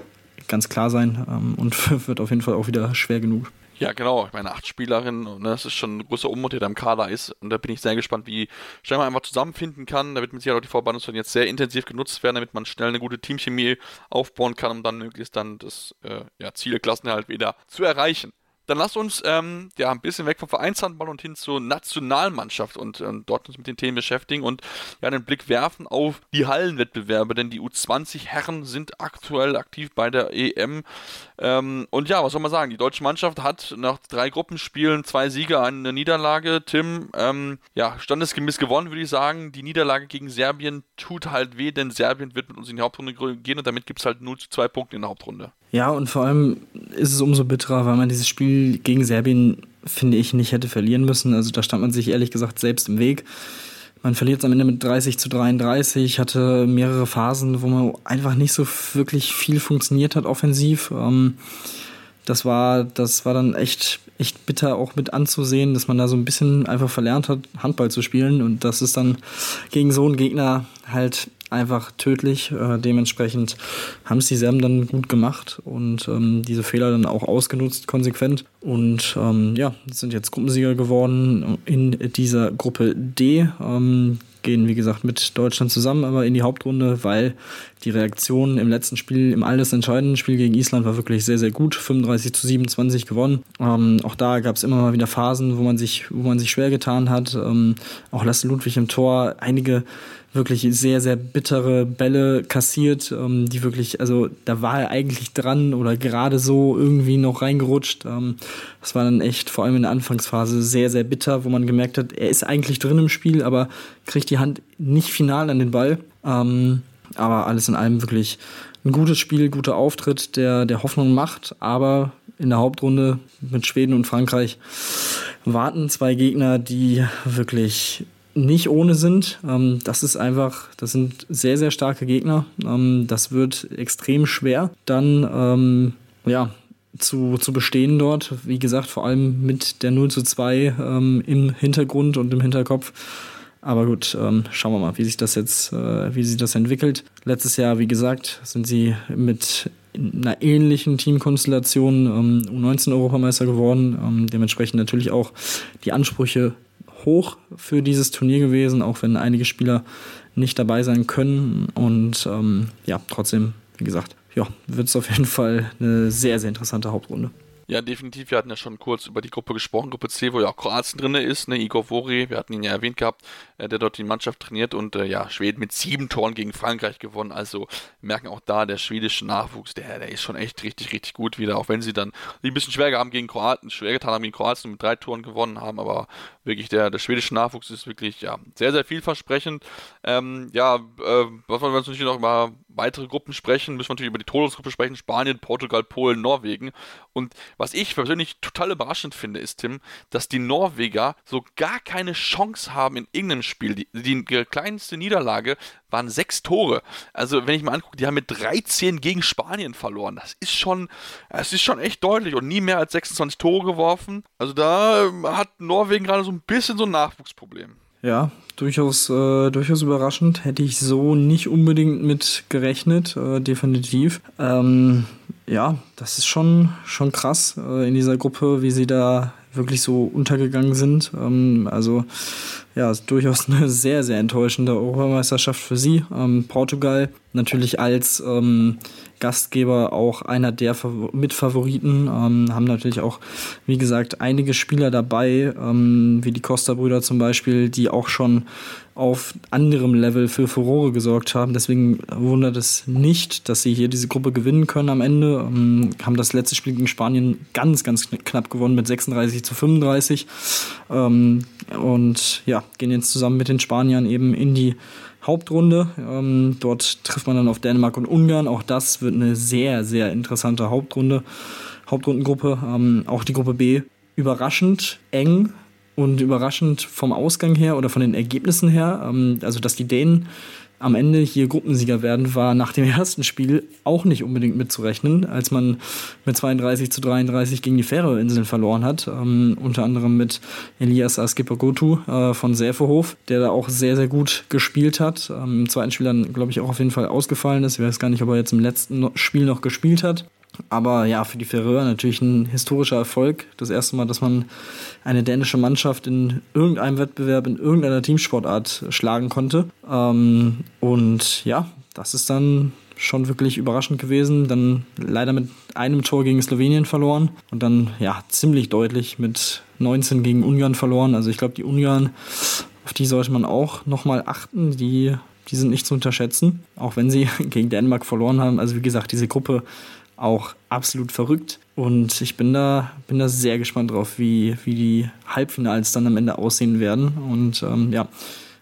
ganz klar sein und wird auf jeden Fall auch wieder schwer genug. Ja, genau. Ich meine, acht Spielerinnen, ne, das ist schon ein großer Umbruch, der da im Kader ist. Und da bin ich sehr gespannt, wie schnell man einfach zusammenfinden kann. Da wird mit Sicherheit auch die Verbandungsturnier jetzt sehr intensiv genutzt werden, damit man schnell eine gute Teamchemie aufbauen kann, um dann möglichst dann das äh, ja, Ziel Klassenerhalt wieder zu erreichen. Dann lass uns ähm, ja ein bisschen weg vom Vereinshandball und hin zur Nationalmannschaft und ähm, dort uns mit den Themen beschäftigen und ja einen Blick werfen auf die Hallenwettbewerbe, denn die U20 Herren sind aktuell aktiv bei der EM. Ähm, und ja, was soll man sagen? Die deutsche Mannschaft hat nach drei Gruppenspielen zwei Siege, eine Niederlage. Tim, ähm, ja, standesgemäß gewonnen, würde ich sagen. Die Niederlage gegen Serbien tut halt weh, denn Serbien wird mit uns in die Hauptrunde gehen und damit gibt es halt 0 zu 2 Punkte in der Hauptrunde. Ja, und vor allem ist es umso bitterer, weil man dieses Spiel gegen Serbien, finde ich, nicht hätte verlieren müssen. Also da stand man sich ehrlich gesagt selbst im Weg. Man verliert es am Ende mit 30 zu 33, hatte mehrere Phasen, wo man einfach nicht so wirklich viel funktioniert hat offensiv. Ähm, das war, das war dann echt, echt bitter auch mit anzusehen, dass man da so ein bisschen einfach verlernt hat, Handball zu spielen. Und das ist dann gegen so einen Gegner halt einfach tödlich. Äh, dementsprechend haben es die Serben dann gut gemacht und ähm, diese Fehler dann auch ausgenutzt, konsequent. Und ähm, ja, sind jetzt Gruppensieger geworden in dieser Gruppe D. Ähm, gehen, wie gesagt, mit Deutschland zusammen, aber in die Hauptrunde, weil die Reaktion im letzten Spiel, im alles entscheidenden Spiel gegen Island war wirklich sehr, sehr gut. 35 zu 27 gewonnen. Ähm, auch da gab es immer mal wieder Phasen, wo man sich, wo man sich schwer getan hat. Ähm, auch Lasse Ludwig im Tor, einige wirklich sehr, sehr bittere Bälle kassiert, ähm, die wirklich, also da war er eigentlich dran oder gerade so irgendwie noch reingerutscht. Ähm, das war dann echt vor allem in der Anfangsphase sehr, sehr bitter, wo man gemerkt hat, er ist eigentlich drin im Spiel, aber kriegt die Hand nicht final an den Ball. Ähm, aber alles in allem wirklich ein gutes Spiel, guter Auftritt, der, der Hoffnung macht, aber in der Hauptrunde mit Schweden und Frankreich warten zwei Gegner, die wirklich nicht ohne sind. Ähm, das ist einfach, das sind sehr, sehr starke Gegner. Ähm, das wird extrem schwer, dann ähm, ja, zu, zu bestehen dort. Wie gesagt, vor allem mit der 0 zu 2 ähm, im Hintergrund und im Hinterkopf. Aber gut, ähm, schauen wir mal, wie sich das jetzt, äh, wie sich das entwickelt. Letztes Jahr, wie gesagt, sind sie mit einer ähnlichen Teamkonstellation ähm, U19-Europameister geworden. Ähm, dementsprechend natürlich auch die Ansprüche hoch für dieses Turnier gewesen, auch wenn einige Spieler nicht dabei sein können. Und ähm, ja, trotzdem, wie gesagt, ja, wird es auf jeden Fall eine sehr, sehr interessante Hauptrunde. Ja, definitiv. Wir hatten ja schon kurz über die Gruppe gesprochen, Gruppe C, wo ja auch Kroatien drin ist, ne? Igor Vori, wir hatten ihn ja erwähnt gehabt, äh, der dort die Mannschaft trainiert und äh, ja, Schweden mit sieben Toren gegen Frankreich gewonnen. Also merken auch da, der schwedische Nachwuchs, der, der ist schon echt richtig, richtig gut wieder, auch wenn sie dann ein bisschen schwer haben gegen Kroaten, schwer getan haben gegen Kroatien mit drei Toren gewonnen haben, aber wirklich der, der schwedische Nachwuchs ist wirklich ja sehr, sehr vielversprechend. Ähm, ja, äh, was wir uns natürlich noch über weitere Gruppen sprechen, müssen wir natürlich über die Todesgruppe sprechen, Spanien, Portugal, Polen, Norwegen. Und was ich persönlich total überraschend finde, ist, Tim, dass die Norweger so gar keine Chance haben in irgendeinem Spiel. Die, die kleinste Niederlage waren sechs Tore. Also, wenn ich mal angucke, die haben mit 13 gegen Spanien verloren. Das ist schon, das ist schon echt deutlich und nie mehr als 26 Tore geworfen. Also, da hat Norwegen gerade so ein bisschen so ein Nachwuchsproblem. Ja, durchaus, äh, durchaus überraschend. Hätte ich so nicht unbedingt mit gerechnet, äh, definitiv. Ähm, ja, das ist schon, schon krass äh, in dieser Gruppe, wie sie da wirklich so untergegangen sind. Ähm, also ja, durchaus eine sehr, sehr enttäuschende Europameisterschaft für sie. Ähm, Portugal natürlich als ähm, Gastgeber auch einer der Mitfavoriten, ähm, haben natürlich auch, wie gesagt, einige Spieler dabei, ähm, wie die Costa-Brüder zum Beispiel, die auch schon auf anderem Level für Furore gesorgt haben. Deswegen wundert es nicht, dass sie hier diese Gruppe gewinnen können am Ende. Ähm, haben das letzte Spiel gegen Spanien ganz, ganz knapp gewonnen mit 36 zu 35. Ähm, und ja, gehen jetzt zusammen mit den Spaniern eben in die Hauptrunde. Ähm, dort trifft man dann auf Dänemark und Ungarn. Auch das wird eine sehr, sehr interessante Hauptrunde, Hauptrundengruppe. Ähm, auch die Gruppe B überraschend eng und überraschend vom Ausgang her oder von den Ergebnissen her. Ähm, also, dass die Dänen am Ende hier Gruppensieger werden, war nach dem ersten Spiel auch nicht unbedingt mitzurechnen, als man mit 32 zu 33 gegen die Färöerinseln verloren hat. Ähm, unter anderem mit Elias Askipagotu äh, von Säfehof, der da auch sehr, sehr gut gespielt hat. Ähm, Im zweiten Spiel dann, glaube ich, auch auf jeden Fall ausgefallen ist. Ich weiß gar nicht, ob er jetzt im letzten Spiel noch gespielt hat. Aber ja, für die Färöer natürlich ein historischer Erfolg. Das erste Mal, dass man eine dänische Mannschaft in irgendeinem Wettbewerb, in irgendeiner Teamsportart schlagen konnte. Ähm, und ja, das ist dann schon wirklich überraschend gewesen. Dann leider mit einem Tor gegen Slowenien verloren und dann ja ziemlich deutlich mit 19 gegen Ungarn verloren. Also ich glaube, die Ungarn, auf die sollte man auch nochmal achten. Die, die sind nicht zu unterschätzen, auch wenn sie gegen Dänemark verloren haben. Also wie gesagt, diese Gruppe auch absolut verrückt. Und ich bin da, bin da sehr gespannt drauf, wie, wie die Halbfinals dann am Ende aussehen werden. Und ähm, ja,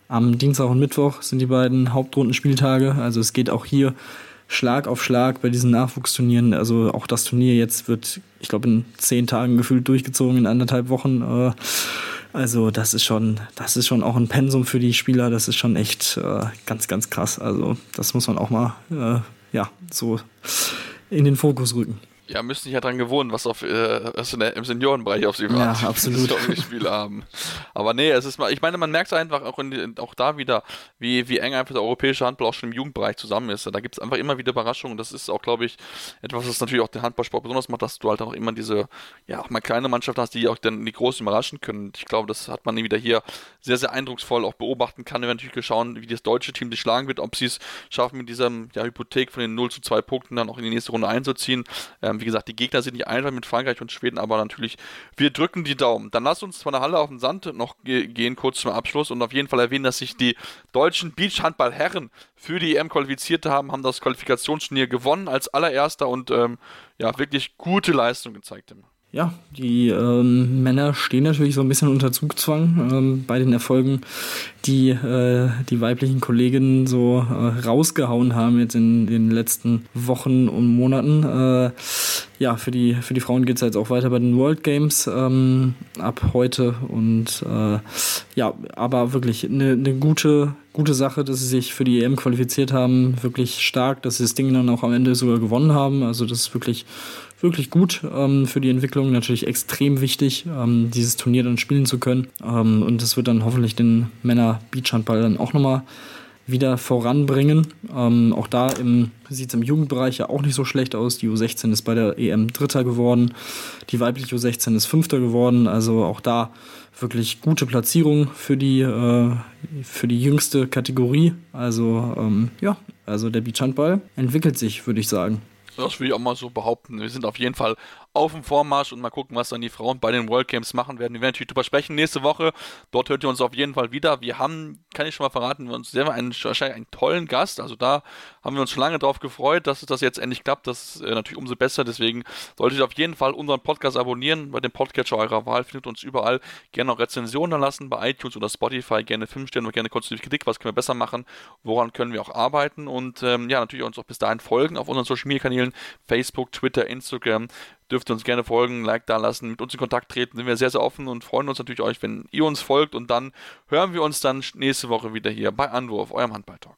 am Dienstag und Mittwoch sind die beiden Hauptrundenspieltage. Also es geht auch hier Schlag auf Schlag bei diesen Nachwuchsturnieren. Also auch das Turnier jetzt wird, ich glaube, in zehn Tagen gefühlt durchgezogen, in anderthalb Wochen. Äh, also das ist schon, das ist schon auch ein Pensum für die Spieler. Das ist schon echt äh, ganz, ganz krass. Also das muss man auch mal, äh, ja, so in den Fokus rücken. Ja, müssen sich ja dran gewohnen, was auf äh, was in der, im Seniorenbereich auf sie wartet. Ja, absolut. Spiele haben. Aber nee, es ist mal, ich meine, man merkt es einfach auch, in, auch da wieder, wie, wie eng einfach der europäische Handball auch schon im Jugendbereich zusammen ist. Da gibt es einfach immer wieder Überraschungen. Das ist auch, glaube ich, etwas, was natürlich auch den Handballsport besonders macht, dass du halt auch immer diese, ja, auch mal kleine Mannschaften hast, die auch dann die Großen überraschen können. Ich glaube, das hat man wieder hier sehr, sehr eindrucksvoll auch beobachten kann. Wir natürlich schauen, wie das deutsche Team sich schlagen wird, ob sie es schaffen, mit dieser ja, Hypothek von den 0 zu 2 Punkten dann auch in die nächste Runde einzuziehen. Ähm, wie gesagt, die Gegner sind nicht einfach mit Frankreich und Schweden, aber natürlich, wir drücken die Daumen. Dann lasst uns von der Halle auf den Sand noch ge gehen, kurz zum Abschluss und auf jeden Fall erwähnen, dass sich die deutschen Beachhandball-Herren für die EM qualifiziert haben, haben das Qualifikationsturnier gewonnen als allererster und ähm, ja, wirklich gute Leistung gezeigt. Ja, die ähm, Männer stehen natürlich so ein bisschen unter Zugzwang ähm, bei den Erfolgen, die äh, die weiblichen Kolleginnen so äh, rausgehauen haben jetzt in den letzten Wochen und Monaten. Äh, ja, für die, für die Frauen geht es jetzt auch weiter bei den World Games ähm, ab heute. Und äh, ja, aber wirklich eine, eine gute, gute Sache, dass sie sich für die EM qualifiziert haben. Wirklich stark, dass sie das Ding dann auch am Ende sogar gewonnen haben. Also das ist wirklich wirklich gut ähm, für die Entwicklung, natürlich extrem wichtig, ähm, dieses Turnier dann spielen zu können. Ähm, und das wird dann hoffentlich den Männer Beachhandball dann auch nochmal wieder voranbringen. Ähm, auch da sieht es im Jugendbereich ja auch nicht so schlecht aus. Die U16 ist bei der EM Dritter geworden. Die weibliche U16 ist Fünfter geworden. Also auch da wirklich gute Platzierung für die, äh, für die jüngste Kategorie. Also ähm, ja, also der Beachhandball entwickelt sich, würde ich sagen. Das will ich auch mal so behaupten. Wir sind auf jeden Fall auf dem Vormarsch und mal gucken, was dann die Frauen bei den World Games machen werden. Wir werden natürlich drüber sprechen nächste Woche. Dort hört ihr uns auf jeden Fall wieder. Wir haben, kann ich schon mal verraten, wir uns selber einen, wahrscheinlich einen tollen Gast. Also da haben wir uns schon lange drauf gefreut, dass das jetzt endlich klappt. Das ist äh, natürlich umso besser. Deswegen solltet ihr auf jeden Fall unseren Podcast abonnieren. Bei dem Podcatcher eurer Wahl findet uns überall. Gerne auch Rezensionen lassen bei iTunes oder Spotify. Gerne 5 Sterne und gerne konstruktive Kritik. Was können wir besser machen? Woran können wir auch arbeiten? Und ähm, ja, natürlich uns auch bis dahin folgen auf unseren Social Media Kanälen. Facebook, Twitter, Instagram dürft ihr uns gerne folgen, Like da lassen, mit uns in Kontakt treten. Sind wir sehr, sehr offen und freuen uns natürlich euch, wenn ihr uns folgt. Und dann hören wir uns dann nächste Woche wieder hier bei Anwurf, eurem Handball-Talk.